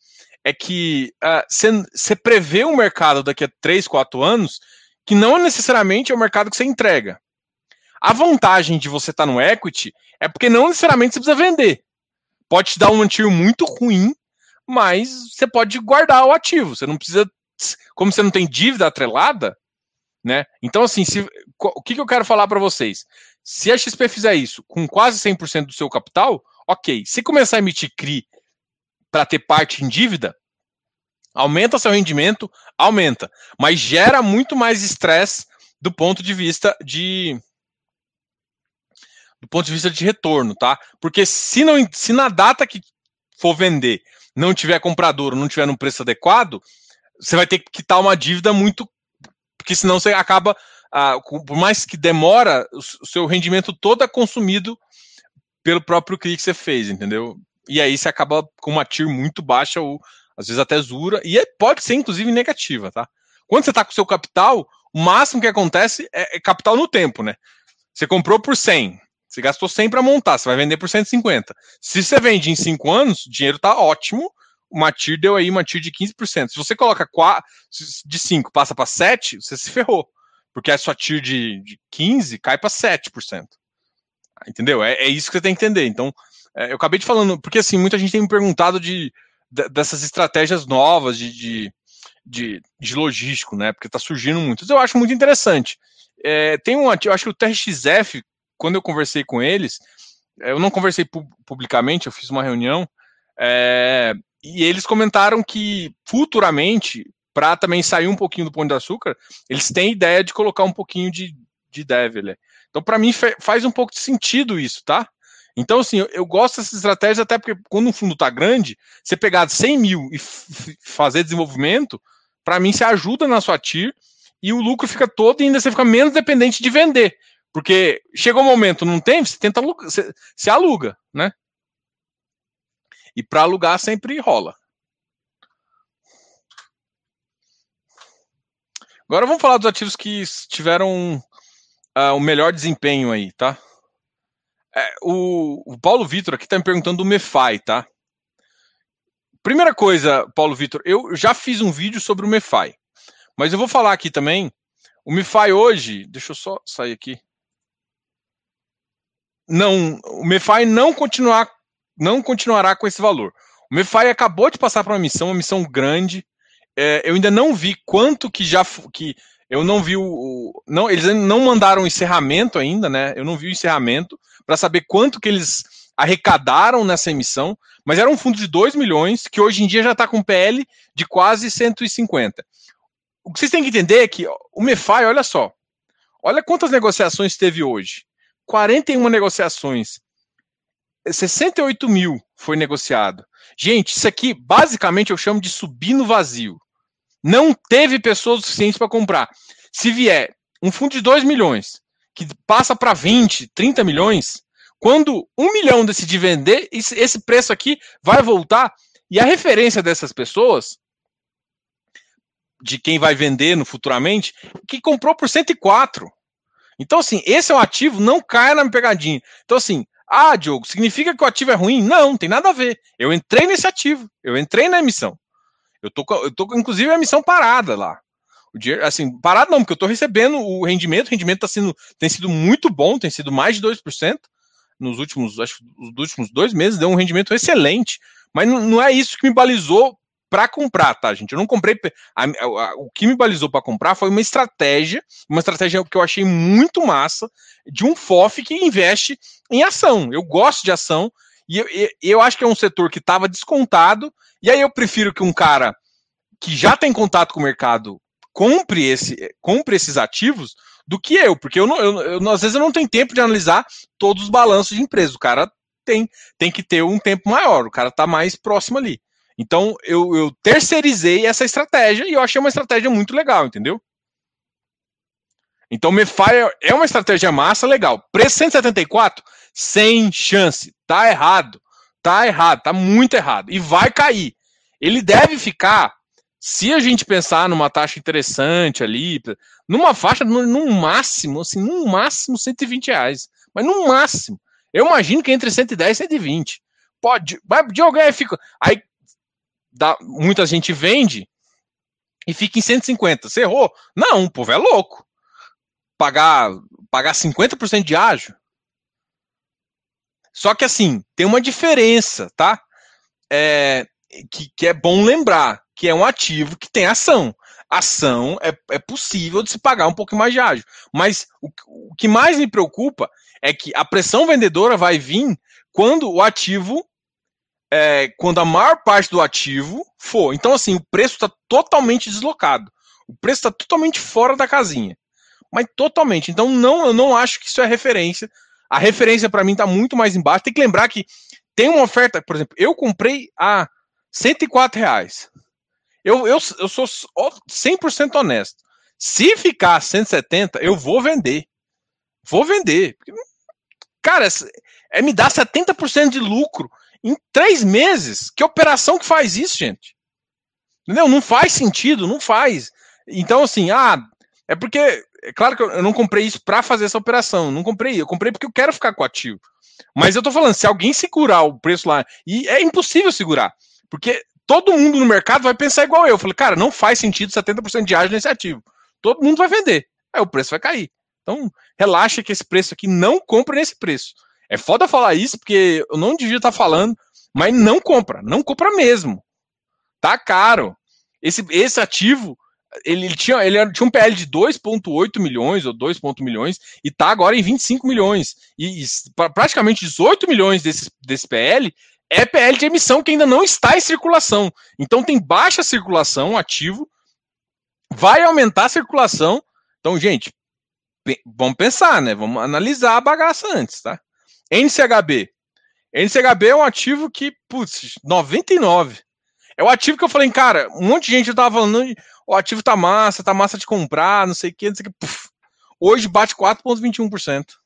A: é que você uh, prevê um mercado daqui a 3, 4 anos que não necessariamente é o mercado que você entrega. A vantagem de você estar tá no equity é porque não necessariamente você precisa vender. Pode te dar um ativo muito ruim, mas você pode guardar o ativo. Você não precisa. Como você não tem dívida atrelada, né? Então, assim, se, o que, que eu quero falar para vocês? Se a XP fizer isso com quase 100% do seu capital, Ok, se começar a emitir CRI para ter parte em dívida, aumenta seu rendimento, aumenta, mas gera muito mais estresse do ponto de vista de do ponto de vista de retorno, tá? Porque se não se na data que for vender não tiver comprador, não tiver num preço adequado, você vai ter que quitar uma dívida muito porque senão você acaba ah, por mais que demora, o seu rendimento todo é consumido pelo próprio CRI que você fez, entendeu? E aí você acaba com uma TIR muito baixa ou às vezes até zura, e é, pode ser inclusive negativa, tá? Quando você está com o seu capital, o máximo que acontece é, é, capital no tempo, né? Você comprou por 100, você gastou 100 para montar, você vai vender por 150. Se você vende em 5 anos, o dinheiro está ótimo, uma TIR deu aí uma TIR de 15%. Se você coloca 4, de 5 passa para 7, você se ferrou, porque a sua TIR de, de 15 cai para 7%. Entendeu? É, é isso que você tem que entender. Então, é, eu acabei de falando, porque assim, muita gente tem me perguntado de, de dessas estratégias novas de, de, de, de logístico, né? Porque está surgindo muito. Eu acho muito interessante. É, tem um, eu acho que o TRXF, quando eu conversei com eles, eu não conversei pu publicamente, eu fiz uma reunião, é, e eles comentaram que futuramente, para também sair um pouquinho do Pão de Açúcar, eles têm ideia de colocar um pouquinho de, de dev. Então, para mim, faz um pouco de sentido isso, tá? Então, assim, eu, gosto dessas estratégias até porque quando um fundo está grande, você pegar 100 mil e fazer desenvolvimento, para mim, você ajuda na sua TIR e o lucro fica todo e ainda você fica menos dependente de vender. Porque chegou um momento, não tem, você tenta alugar, você aluga, né? E para alugar sempre rola. Agora vamos falar dos ativos que tiveram uh, o melhor desempenho aí, tá? É, o, o, Paulo Vitor aqui está me perguntando do MEFI, tá? Primeira coisa, Paulo Vitor, eu já fiz um vídeo sobre o MEFI, mas eu vou falar aqui também. O MEFI hoje, deixa eu só sair aqui. Não, o MEFI não continuar, não continuará com esse valor. O MEFI acabou de passar para uma missão, uma missão grande. É, eu ainda não vi quanto que já que eu não vi o. Não, eles não mandaram o encerramento ainda, né? Eu não vi o encerramento para saber quanto que eles arrecadaram nessa emissão, mas era um fundo de 2 milhões, que hoje em dia já está com PL de quase 150. O que vocês têm que entender é que o MEFI, olha só, olha quantas negociações teve hoje. 41 negociações. 68 mil foi negociado. Gente, isso aqui basicamente eu chamo de subir no vazio. Não teve pessoas suficientes para comprar. Se vier um fundo de 2 milhões, que passa para 20, 30 milhões, quando um milhão decidir vender, esse preço aqui vai voltar. E a referência dessas pessoas, de quem vai vender no futuramente, que comprou por 104. Então, assim, esse é um ativo, não caia na pegadinha. Então, assim, ah, Diogo, significa que o ativo é ruim? Não, não tem nada a ver. Eu entrei nesse ativo, eu entrei na emissão. Eu tô, eu tô inclusive, a missão parada lá. O dinheiro, assim, parado não, porque eu tô recebendo o rendimento, o rendimento tá sendo, tem sido muito bom, tem sido mais de 2% nos últimos, acho os últimos dois meses, deu um rendimento excelente. Mas não é isso que me balizou para comprar, tá, gente? Eu não comprei. A, a, o que me balizou para comprar foi uma estratégia, uma estratégia que eu achei muito massa, de um FOF que investe em ação. Eu gosto de ação, e eu, eu acho que é um setor que estava descontado e aí eu prefiro que um cara que já tem contato com o mercado compre, esse, compre esses ativos do que eu, porque eu, não, eu, eu, às vezes eu não tenho tempo de analisar todos os balanços de empresa. O cara tem, tem que ter um tempo maior, o cara está mais próximo ali. Então eu, eu terceirizei essa estratégia e eu achei uma estratégia muito legal, entendeu? Então, Mefire é uma estratégia massa, legal. Preço 174, sem chance. Tá errado. Tá errado, tá muito errado. E vai cair. Ele deve ficar, se a gente pensar numa taxa interessante ali, numa faixa, no, no máximo, assim, no máximo 120 reais. Mas no máximo. Eu imagino que entre 110 e 120. Pode, vai de alguém fica. Aí dá, muita gente vende e fica em 150. Você errou? Não, o povo é louco. Pagar, pagar 50% de ágio só que assim, tem uma diferença, tá? É, que, que é bom lembrar, que é um ativo que tem ação. Ação é, é possível de se pagar um pouco mais de ágio. Mas o, o que mais me preocupa é que a pressão vendedora vai vir quando o ativo é, quando a maior parte do ativo for. Então, assim, o preço está totalmente deslocado. O preço está totalmente fora da casinha. Mas totalmente. Então, não, eu não acho que isso é referência a referência para mim está muito mais embaixo. Tem que lembrar que tem uma oferta, por exemplo, eu comprei a 104 reais. Eu, eu, eu sou 100% honesto. Se ficar 170, eu vou vender. Vou vender. Cara, é me dar 70% de lucro em três meses. Que operação que faz isso, gente? Entendeu? Não faz sentido, não faz. Então, assim, ah, é porque é claro que eu não comprei isso para fazer essa operação. Não comprei. Eu comprei porque eu quero ficar com o ativo. Mas eu tô falando, se alguém segurar o preço lá, e é impossível segurar, porque todo mundo no mercado vai pensar igual eu. Eu falei, cara, não faz sentido 70% de ágio nesse ativo. Todo mundo vai vender. Aí o preço vai cair. Então, relaxa que esse preço aqui não compra nesse preço. É foda falar isso, porque eu não devia estar falando, mas não compra, não compra mesmo. Tá caro. Esse, esse ativo, ele, ele tinha, ele tinha um PL de 2,8 milhões ou 2, milhões e tá agora em 25 milhões. E, e praticamente 18 milhões desse, desse PL é PL de emissão que ainda não está em circulação. Então tem baixa circulação ativo, vai aumentar a circulação. Então, gente, vamos pensar, né? Vamos analisar a bagaça antes, tá? NCHB. NCHB é um ativo que, putz, 99. É o ativo que eu falei, cara, um monte de gente tava falando, o ativo tá massa, tá massa de comprar, não sei o que, não sei o que. Puf, hoje bate 4,21%.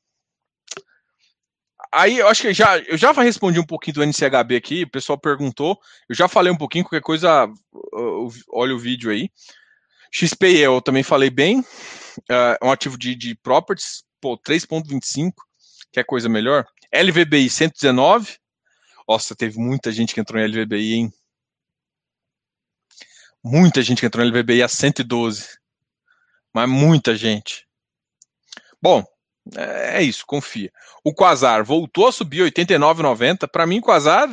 A: Aí eu acho que já, eu já respondi um pouquinho do NCHB aqui, o pessoal perguntou, eu já falei um pouquinho, qualquer coisa, olha o vídeo aí. XP eu também falei bem, é um ativo de, de properties, pô, 3,25, que é coisa melhor. LVBI 119, nossa, teve muita gente que entrou em LVBI, hein? Muita gente que entrou em LVBI a 112, mas muita gente. Bom, é isso, confia. O Quasar voltou a subir 89,90. Para mim, Quasar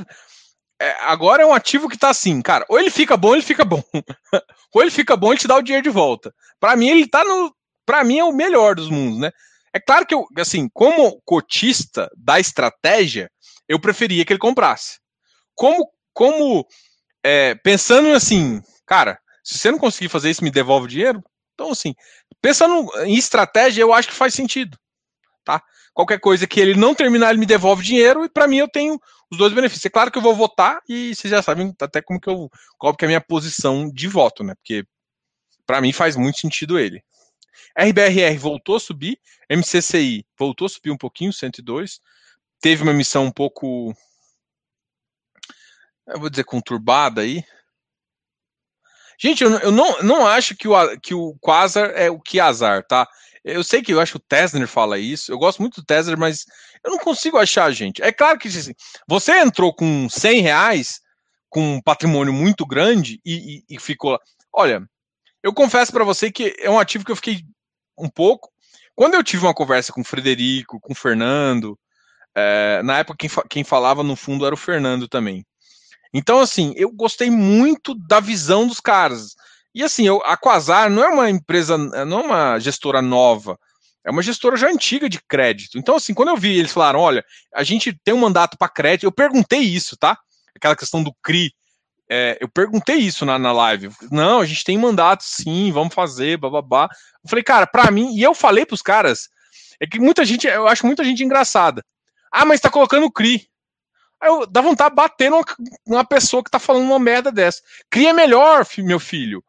A: é, agora é um ativo que tá assim, cara. Ou ele fica bom, ele fica bom. (laughs) ou ele fica bom, ele te dá o dinheiro de volta. Para mim, ele tá no. Para mim, é o melhor dos mundos, né? É claro que eu, assim, como cotista da estratégia, eu preferia que ele comprasse. Como, como é, pensando assim, cara, se você não conseguir fazer isso, me devolve o dinheiro. Então, assim, pensando em estratégia, eu acho que faz sentido tá? Qualquer coisa que ele não terminar, ele me devolve dinheiro e para mim eu tenho os dois benefícios. É claro que eu vou votar e vocês já sabem até como que eu qual que é a minha posição de voto, né? Porque para mim faz muito sentido ele. RBRR voltou a subir, MCCI voltou a subir um pouquinho, 102. Teve uma emissão um pouco eu vou dizer conturbada aí. Gente, eu, eu não, não acho que o, que o Quasar é o que azar, tá? Eu sei que eu acho que o Tesner fala isso, eu gosto muito do Tesner, mas eu não consigo achar, gente. É claro que assim, você entrou com 100 reais, com um patrimônio muito grande e, e, e ficou. Olha, eu confesso para você que é um ativo que eu fiquei um pouco. Quando eu tive uma conversa com o Frederico, com o Fernando, é, na época quem, quem falava no fundo era o Fernando também. Então, assim, eu gostei muito da visão dos caras. E assim, eu, a Quasar não é uma empresa, não é uma gestora nova, é uma gestora já antiga de crédito. Então, assim, quando eu vi eles falaram, olha, a gente tem um mandato para crédito, eu perguntei isso, tá? Aquela questão do CRI. É, eu perguntei isso na, na live. Não, a gente tem mandato, sim, vamos fazer, bababá. Eu falei, cara, para mim, e eu falei pros caras, é que muita gente, eu acho muita gente engraçada. Ah, mas tá colocando CRI. Aí eu dá vontade de bater numa, numa pessoa que tá falando uma merda dessa. CRI é melhor, meu filho.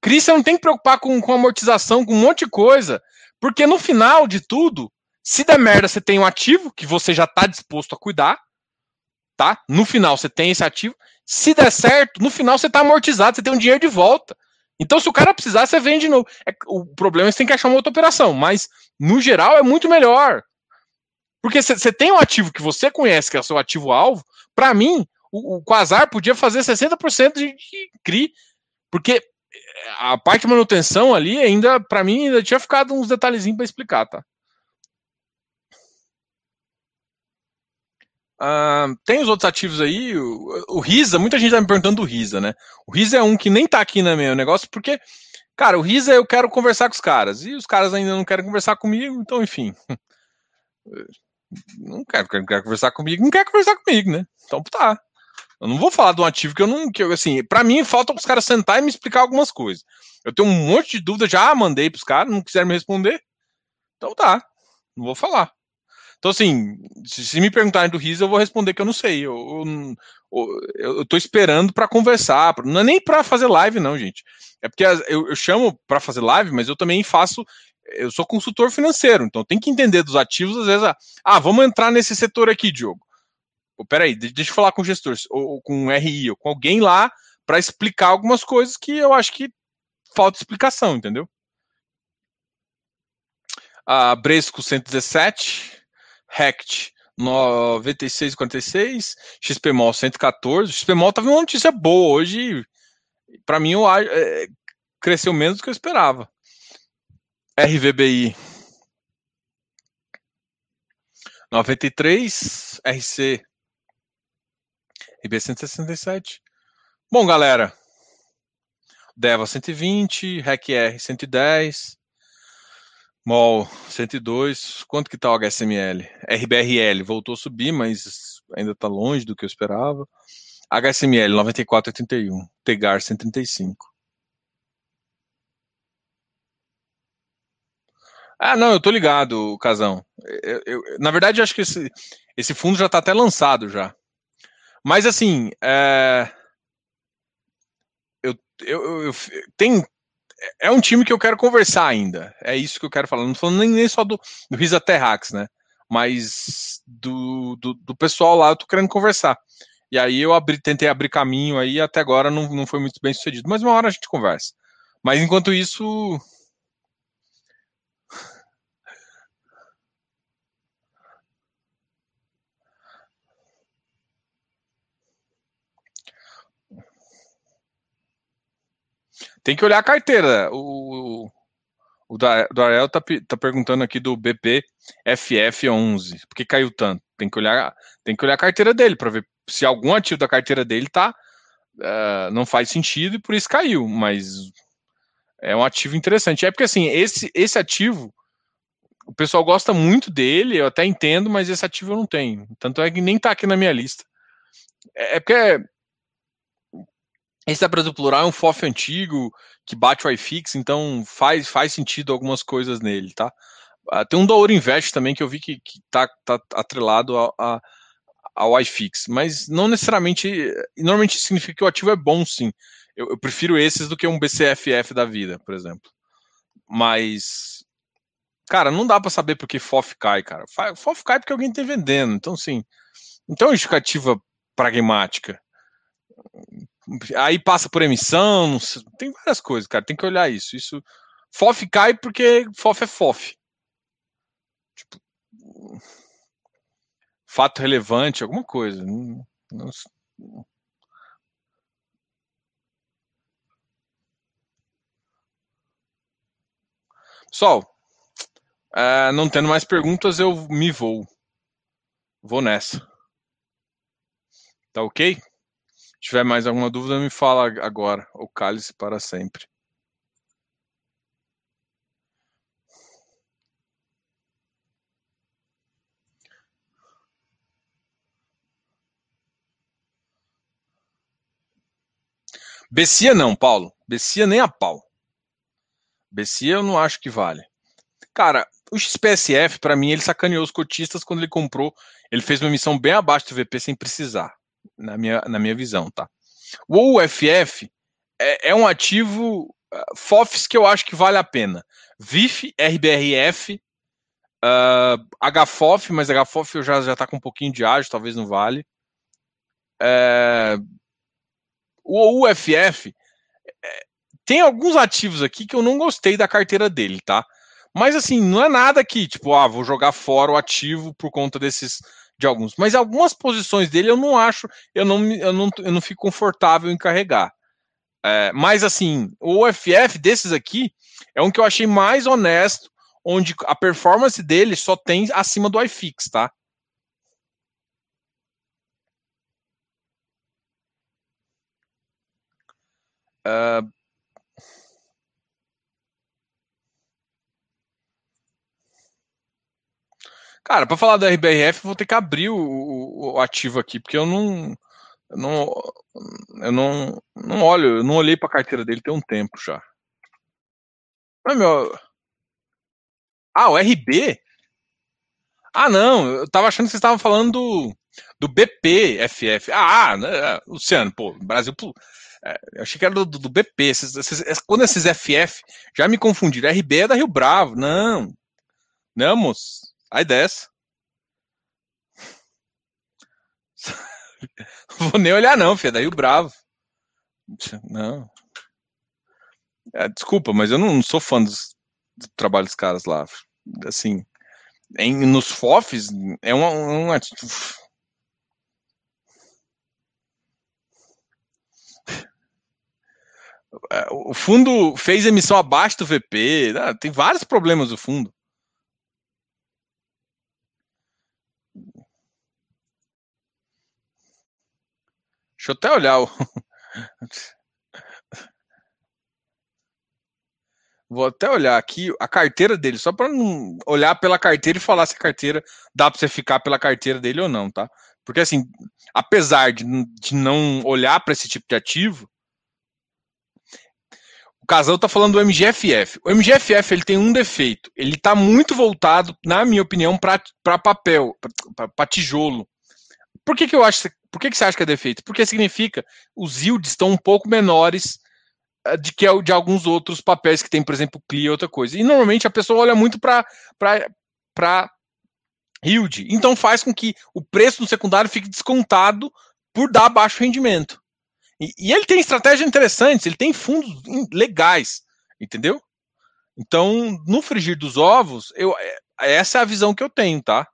A: Cris, você não tem que preocupar com, com amortização, com um monte de coisa. Porque no final de tudo, se der merda, você tem um ativo que você já está disposto a cuidar. Tá? No final, você tem esse ativo. Se der certo, no final você está amortizado, você tem um dinheiro de volta. Então, se o cara precisar, você vende de novo. É, o problema é que você tem que achar uma outra operação. Mas, no geral, é muito melhor. Porque você tem um ativo que você conhece, que é o seu ativo-alvo. Para mim, o, o Quasar podia fazer 60% de, de CRI. Porque a parte de manutenção ali ainda, para mim, ainda tinha ficado uns detalhezinhos para explicar, tá? Uh, tem os outros ativos aí, o, o Risa, muita gente tá me perguntando do Risa, né? O Risa é um que nem tá aqui no meu negócio, porque, cara, o Risa eu quero conversar com os caras, e os caras ainda não querem conversar comigo, então, enfim. (laughs) Não quero, quero, quero conversar comigo, não quer conversar comigo, né? Então tá. Eu não vou falar de um ativo que eu não. Que eu, assim, para mim, falta os caras sentar e me explicar algumas coisas. Eu tenho um monte de dúvidas, já mandei pros caras, não quiseram me responder. Então tá, não vou falar. Então, assim, se, se me perguntarem do RIS, eu vou responder que eu não sei. Eu, eu, eu, tô esperando para conversar. Não é nem para fazer live, não, gente. É porque eu, eu chamo para fazer live, mas eu também faço. Eu sou consultor financeiro, então tem que entender dos ativos, às vezes. Ah, vamos entrar nesse setor aqui, Diogo peraí, deixa eu falar com o gestor, ou, ou com o RI, ou com alguém lá, para explicar algumas coisas que eu acho que falta explicação, entendeu? A Bresco 117, Rect 96,46, XPMOL 114. XPMOL tava uma notícia boa hoje. Para mim, eu, é, cresceu menos do que eu esperava. RVBI 93, RC RB 167. Bom, galera, Deva 120, REC-R 110, MOL 102. Quanto que tá o HSML? RBRL voltou a subir, mas ainda está longe do que eu esperava. HSML 94,81, Tegar 135. Ah, não, eu tô ligado, Casão. Eu, eu, na verdade, eu acho que esse, esse fundo já está até lançado já. Mas assim, é... eu, eu, eu, tem é um time que eu quero conversar ainda. É isso que eu quero falar. Não falando nem, nem só do, do Risa Terrax, né? Mas do, do, do, pessoal lá eu tô querendo conversar. E aí eu abri, tentei abrir caminho aí, até agora não, não foi muito bem sucedido. Mas uma hora a gente conversa. Mas enquanto isso, Tem que olhar a carteira. O, o Darel tá, tá perguntando aqui do BP FF11. Por que caiu tanto? Tem que olhar, tem que olhar a carteira dele para ver se algum ativo da carteira dele tá uh, não faz sentido e por isso caiu. Mas é um ativo interessante. É porque assim, esse, esse ativo o pessoal gosta muito dele, eu até entendo, mas esse ativo eu não tenho. Tanto é que nem tá aqui na minha lista. É, é porque esse da Brasil Plural é um FOF antigo que bate o iFix, então faz, faz sentido algumas coisas nele, tá? Uh, tem um da Ouro Invest também que eu vi que, que tá, tá atrelado a, a, ao iFix, mas não necessariamente. Normalmente significa que o ativo é bom, sim. Eu, eu prefiro esses do que um BCFF da vida, por exemplo. Mas. Cara, não dá para saber porque FOF cai, cara. FOF cai porque alguém tá vendendo. Então, sim. Então, é justificativa pragmática aí passa por emissão, tem várias coisas, cara, tem que olhar isso. Isso FOF cai porque FOF é FOF. Tipo, fato relevante, alguma coisa. Não, não... Pessoal, uh, não tendo mais perguntas, eu me vou. Vou nessa. Tá ok? Tiver mais alguma dúvida, me fala agora. O cálice para sempre. Bessia não, Paulo. Bessia nem a pau. Bessia eu não acho que vale. Cara, o XPSF, para mim, ele sacaneou os cotistas quando ele comprou. Ele fez uma emissão bem abaixo do VP sem precisar na minha, na minha visão, tá? O UFF é, é um ativo uh, FOFs que eu acho que vale a pena. VIF, RBRF, uh, HFOF, mas HFOF eu já, já tá com um pouquinho de ágio, talvez não vale. É, o UFF é, tem alguns ativos aqui que eu não gostei da carteira dele, tá? Mas assim, não é nada que, tipo, ah, vou jogar fora o ativo por conta desses de alguns. Mas algumas posições dele eu não acho, eu não, eu não, eu não fico confortável em carregar. É, mas assim, o OFF desses aqui é um que eu achei mais honesto, onde a performance dele só tem acima do iFix, tá? Uh, Cara, para falar da RBRF, vou ter que abrir o, o, ativo aqui, porque eu não. Eu não, eu não, não olho, eu não olhei para a carteira dele tem um tempo já. Mas, meu. Ah, o RB? Ah, não, eu tava achando que vocês estavam falando do, do BPFF. Ah, né, Luciano, pô, Brasil. É, eu achei que era do, do BP. Esses, quando esses FF já me confundiram. RB é da Rio Bravo. Não. Não, moço. Aí desce. (laughs) Vou nem olhar, não, filho. Daí o bravo. Não. É, desculpa, mas eu não sou fã dos, do trabalho dos caras lá. Assim, em, nos FOFs, é uma. uma é, o fundo fez emissão abaixo do VP. Né? Tem vários problemas o fundo. Deixa eu até olhar. (laughs) Vou até olhar aqui a carteira dele, só para não olhar pela carteira e falar se a carteira dá para você ficar pela carteira dele ou não, tá? Porque assim, apesar de, de não olhar para esse tipo de ativo, o Casal tá falando do MGFF. O MGFF ele tem um defeito, ele tá muito voltado, na minha opinião, para papel, para tijolo. Por que, que eu acho, por que, que você acha que é defeito? Porque significa os yields estão um pouco menores eh, de que é de alguns outros papéis que tem, por exemplo, CLI e outra coisa. E normalmente a pessoa olha muito para yield. Então faz com que o preço no secundário fique descontado por dar baixo rendimento. E, e ele tem estratégias interessantes, ele tem fundos legais, entendeu? Então, no frigir dos ovos, eu, eh, essa é a visão que eu tenho, tá?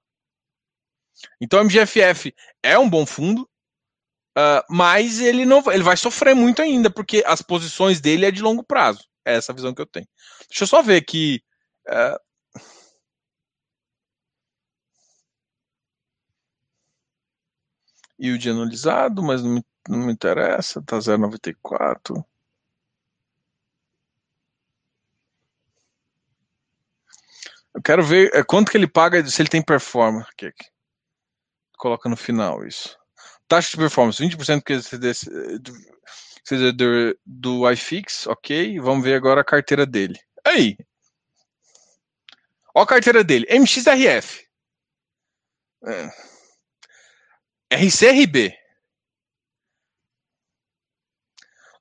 A: Então, o MGFF é um bom fundo, Uh, mas ele não ele vai sofrer muito ainda, porque as posições dele é de longo prazo. É essa a visão que eu tenho. Deixa eu só ver aqui. Uh... Yield analisado, mas não me, não me interessa. Tá 0,94. Eu quero ver é, quanto que ele paga se ele tem performance. Coloca no final isso. Taxa de performance, 20% que seja do, do iFix, ok. Vamos ver agora a carteira dele. Aí. Ó a carteira dele. MXRF. É. RCRB.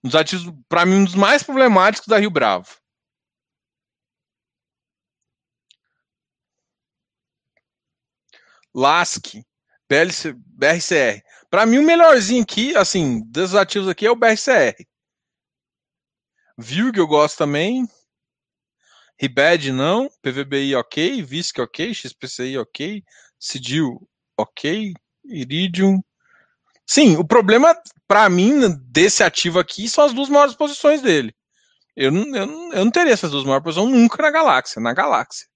A: Um dos ativos, para mim, um dos mais problemáticos da Rio Bravo. LASC, BLC, BRCR. Para mim, o melhorzinho aqui, assim, dos ativos aqui é o BRCR. Vilg eu gosto também. Ribed não. PVBI ok. VISC ok. XPCI ok. Cidil ok. Iridium. Sim, o problema para mim desse ativo aqui são as duas maiores posições dele. Eu eu eu não teria essas duas maiores posições nunca na galáxia. Na galáxia.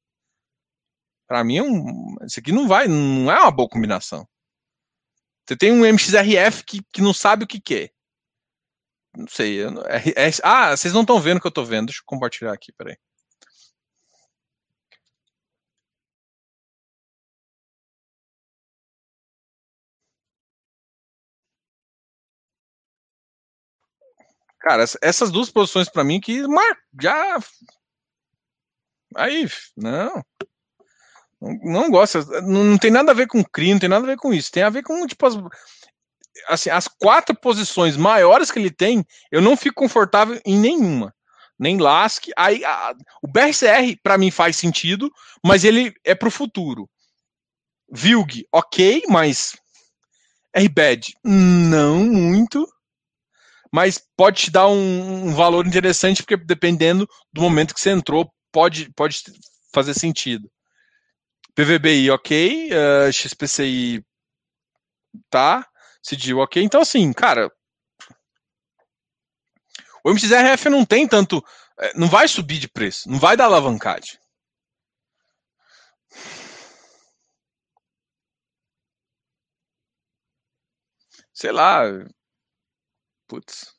A: Para mim, é um, isso aqui não vai, não é uma boa combinação. Você tem um MXRF que, que não sabe o que, que é. Não sei. É, é, ah, vocês não estão vendo o que eu estou vendo. Deixa eu compartilhar aqui, peraí. Cara, essas duas posições para mim que já. Aí, não. Não, gosta, não, tem nada a ver com crime, não tem nada a ver com isso. Tem a ver com, tipo, as, assim, as quatro posições maiores que ele tem, eu não fico confortável em nenhuma. Nem LASC. Aí, a, o BRCR, para mim, faz sentido, mas ele é para o futuro. Vilg, ok, mas RBED, não muito. Mas pode te dar um, um valor interessante, porque dependendo do momento que você entrou, pode, pode fazer sentido. PVBI, ok. Uh, eh, XPCI, tá. CDU, ok. Então, assim, cara. O MXRF não tem tanto. Eh, não vai subir de preço. Não vai dar alavancagem. Sei lá. Putz.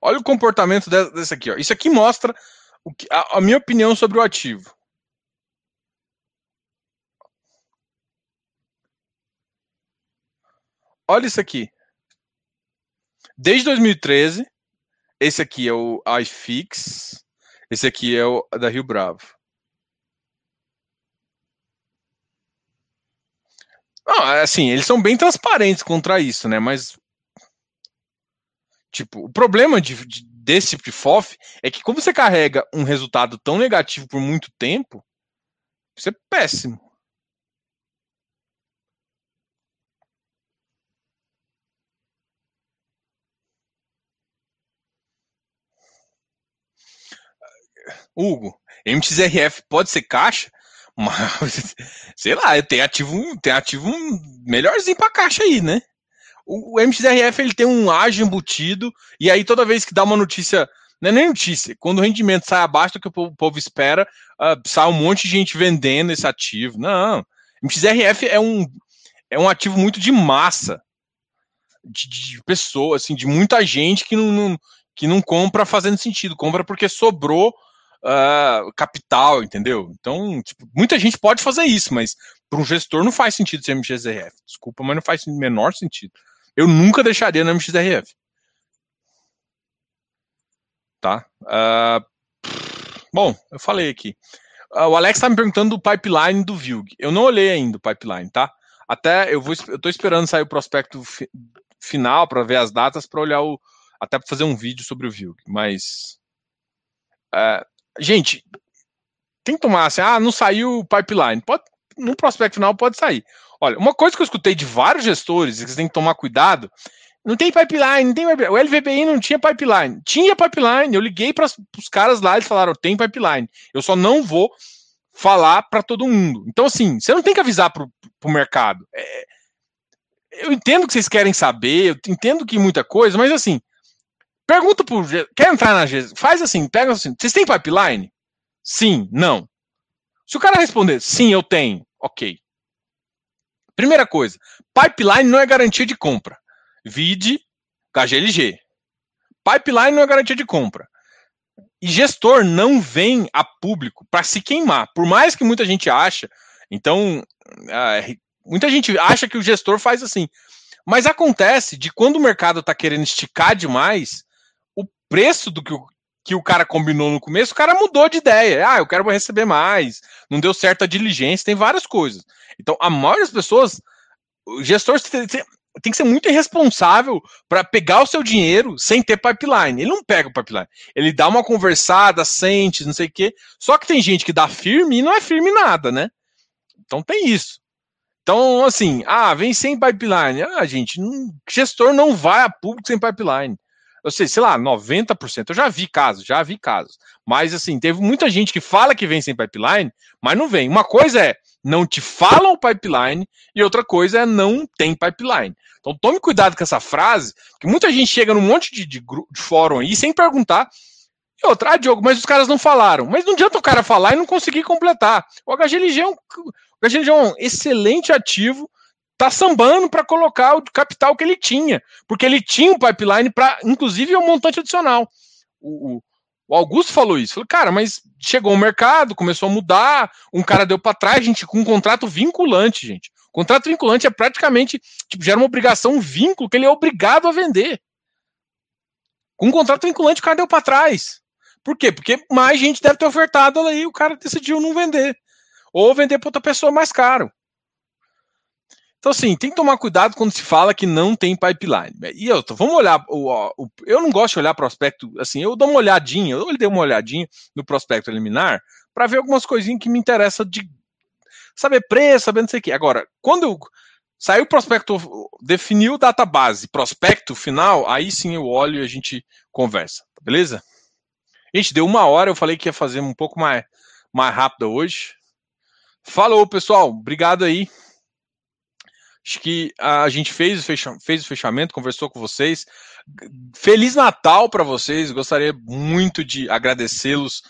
A: Olha o comportamento desse aqui. Ó. Isso aqui mostra que, a, a minha opinião sobre o ativo. Olha isso aqui. Desde 2013, esse aqui é o iFix, esse aqui é o da Rio Bravo. Não, assim, eles são bem transparentes contra isso, né? Mas Tipo, o problema de, de, desse tipo de FOF é que como você carrega um resultado tão negativo por muito tempo, isso é péssimo. Hugo, MXRF pode ser caixa, (laughs) mas sei lá, tem ativo, tem ativo melhorzinho para caixa aí, né? O, MXRF ele tem um ágio embutido, e aí toda vez que dá uma notícia, não é nem notícia, quando o rendimento sai abaixo do que o povo, espera, uh, sai um monte de gente vendendo esse ativo. Não, MXRF é um, é um ativo muito de massa, de, de pessoas, assim, de muita gente que não, não, que não compra fazendo sentido, compra porque sobrou uh, capital, entendeu? Então, tipo, muita gente pode fazer isso, mas para um gestor não faz sentido ser MXRF. Desculpa, mas não faz o menor sentido. Eu nunca deixaria no MXRF. Tá? Uh, bom, eu falei aqui. Uh, o Alex está me perguntando do pipeline do Vilg. Eu não olhei ainda o pipeline, tá? Até eu vou, eu tô esperando sair o prospecto fi, final para ver as datas para olhar o, até para fazer um vídeo sobre o Vilg. Mas, uh, gente, tem que tomar assim, ah, não saiu o pipeline. Pode, no prospecto final pode sair. Olha, uma coisa que eu escutei de vários gestores, e que você tem que tomar cuidado, não tem pipeline, não tem pipeline. O LVBI não tinha pipeline. Tinha pipeline. Eu liguei para os caras lá, eles falaram: tem pipeline. Eu só não vou falar para todo mundo. Então, assim, você não tem que avisar para o mercado. É, eu entendo que vocês querem saber, eu entendo que muita coisa, mas assim, pergunta pro. Quer entrar na? Faz assim, pega assim. Vocês têm pipeline? Sim, não. Se o cara responder sim, eu tenho, ok. Primeira coisa, pipeline não é garantia de compra. Vide KGLG. Pipeline não é garantia de compra. E gestor não vem a público para se queimar. Por mais que muita gente acha, então, é, muita gente acha que o gestor faz assim. Mas acontece de quando o mercado está querendo esticar demais, o preço do que o, que o cara combinou no começo, o cara mudou de ideia. Ah, eu quero receber mais, não deu certa diligência, tem várias coisas. Então, a maioria das pessoas, o gestor tem que ser muito irresponsável para pegar o seu dinheiro sem ter pipeline. Ele não pega o pipeline. Ele dá uma conversada, sente, não sei o quê. Só que tem gente que dá firme e não é firme nada, né? Então tem isso. Então, assim, ah, vem sem pipeline. Ah, gente, não, gestor não vai a público sem pipeline. Eu sei, sei lá, 90%. Eu já vi casos, já vi casos. Mas, assim, teve muita gente que fala que vem sem pipeline, mas não vem. Uma coisa é não te falam o pipeline e outra coisa é não tem pipeline. Então tome cuidado com essa frase, que muita gente chega num monte de, de, de fórum aí sem perguntar. E outra, ah, Diogo, mas os caras não falaram. Mas não adianta o cara falar e não conseguir completar. O HGLG é um, o HGLG é um excelente ativo, tá sambando para colocar o capital que ele tinha, porque ele tinha um pipeline para, inclusive, um montante adicional. O, o Augusto falou isso. Falou, cara, mas chegou o mercado, começou a mudar, um cara deu para trás, gente, com um contrato vinculante, gente. O contrato vinculante é praticamente, tipo, gera uma obrigação, um vínculo que ele é obrigado a vender. Com um contrato vinculante, o cara deu para trás. Por quê? Porque mais gente deve ter ofertado aí, o cara decidiu não vender. Ou vender para outra pessoa mais caro. Então, assim, tem que tomar cuidado quando se fala que não tem pipeline. E eu, vamos olhar. O, o, eu não gosto de olhar prospecto, assim, eu dou uma olhadinha, eu dei uma olhadinha no prospecto eliminar para ver algumas coisinhas que me interessam de saber preço, saber não sei o quê. Agora, quando saiu o prospecto, definiu data base, prospecto final, aí sim eu olho e a gente conversa, tá beleza? Gente, deu uma hora, eu falei que ia fazer um pouco mais, mais rápido hoje. Falou, pessoal. Obrigado aí. Acho que a gente fez o, fecha, fez o fechamento, conversou com vocês. Feliz Natal para vocês. Gostaria muito de agradecê-los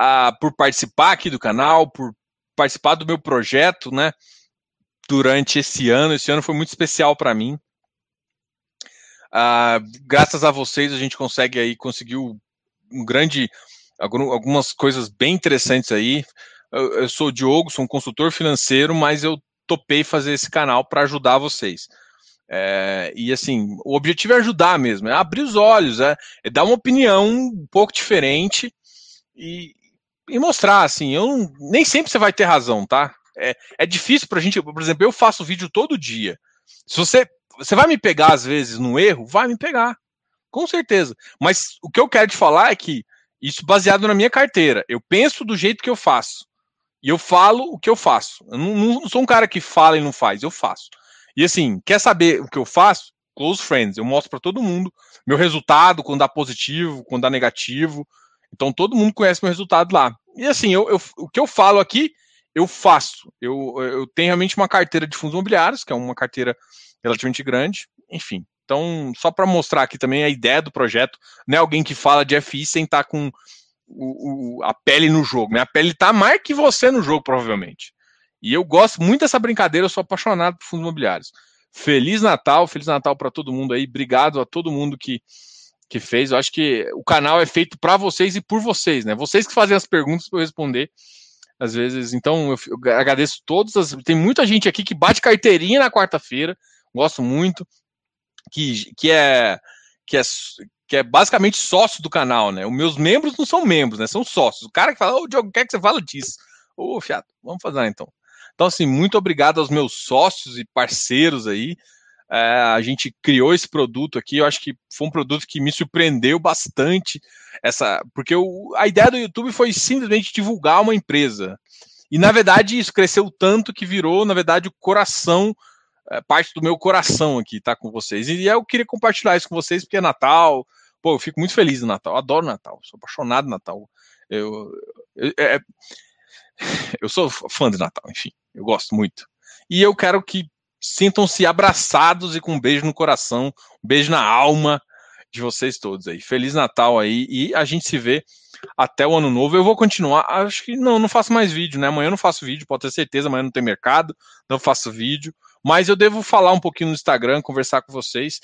A: uh, por participar aqui do canal, por participar do meu projeto, né? Durante esse ano. Esse ano foi muito especial para mim. Uh, graças a vocês, a gente consegue aí, conseguiu um grande, algumas coisas bem interessantes aí. Eu, eu sou o Diogo, sou um consultor financeiro, mas eu topei fazer esse canal para ajudar vocês. É, e assim, o objetivo é ajudar mesmo, é abrir os olhos, é, é dar uma opinião um pouco diferente e, e mostrar, assim, eu nem sempre você vai ter razão, tá? É, é difícil pra gente, por exemplo, eu faço vídeo todo dia. Se você, você vai me pegar às vezes no erro, vai me pegar, com certeza. Mas o que eu quero te falar é que isso baseado na minha carteira, eu penso do jeito que eu faço. E eu falo o que eu faço. Eu não, não, sou um cara que fala e não faz, eu faço. E assim, quer saber o que eu faço? Close friends. Eu mostro para todo mundo meu resultado, quando dá positivo, quando dá negativo. Então todo mundo conhece meu resultado lá. E assim, eu, eu o que eu falo aqui, eu faço. Eu, eu tenho realmente uma carteira de fundos imobiliários, que é uma carteira relativamente grande. Enfim, então, só para mostrar aqui também a ideia do projeto, não é alguém que fala de FI sem estar tá com o, o, a pele no jogo, né? A pele tá mais que você no jogo, provavelmente. E eu gosto muito dessa brincadeira, eu sou apaixonado por fundos imobiliários. Feliz Natal, Feliz Natal para todo mundo aí. Obrigado a todo mundo que, que fez. Eu acho que o canal é feito para vocês e por vocês, né? Vocês que fazem as perguntas para eu responder. Às vezes, então eu, eu agradeço todos. As, tem muita gente aqui que bate carteirinha na quarta-feira. Gosto muito. Que, que é que é que é basicamente sócio do canal, né? Os meus membros não são membros, né? São sócios. O cara que fala, ô oh, Diogo, quer que você fala disso? Ô, oh, fiado, vamos fazer então. Então, assim, muito obrigado aos meus sócios e parceiros aí. É, a gente criou esse produto aqui. Eu acho que foi um produto que me surpreendeu bastante. Essa, porque o, a ideia do YouTube foi simplesmente divulgar uma empresa. E na verdade isso cresceu tanto que virou, na verdade, o coração, é, parte do meu coração aqui, tá com vocês. E eu queria compartilhar isso com vocês porque é Natal. Pô, eu fico muito feliz no Natal. Eu adoro Natal. Sou apaixonado no Natal. Eu, eu, é, (sighs) eu sou fã de Natal, enfim. Eu gosto muito. E eu quero que sintam-se abraçados e com um beijo no coração, um beijo na alma de vocês todos aí. Feliz Natal aí e a gente se vê até o ano novo. Eu vou continuar, acho que não, não faço mais vídeo, né? Amanhã eu não faço vídeo, pode ter certeza, amanhã não tem mercado, não faço vídeo, mas eu devo falar um pouquinho no Instagram, conversar com vocês.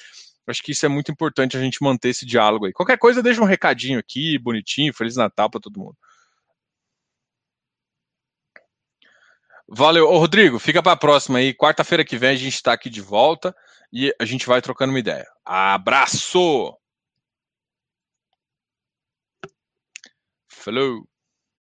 A: Acho que isso é muito importante a gente manter esse diálogo aí. Qualquer coisa, deixa um recadinho aqui, bonitinho, Feliz Natal para todo mundo. Valeu. Ô, Rodrigo, fica para a próxima aí. Quarta-feira que vem a gente está aqui de volta e a gente vai trocando uma ideia. Abraço! Falou!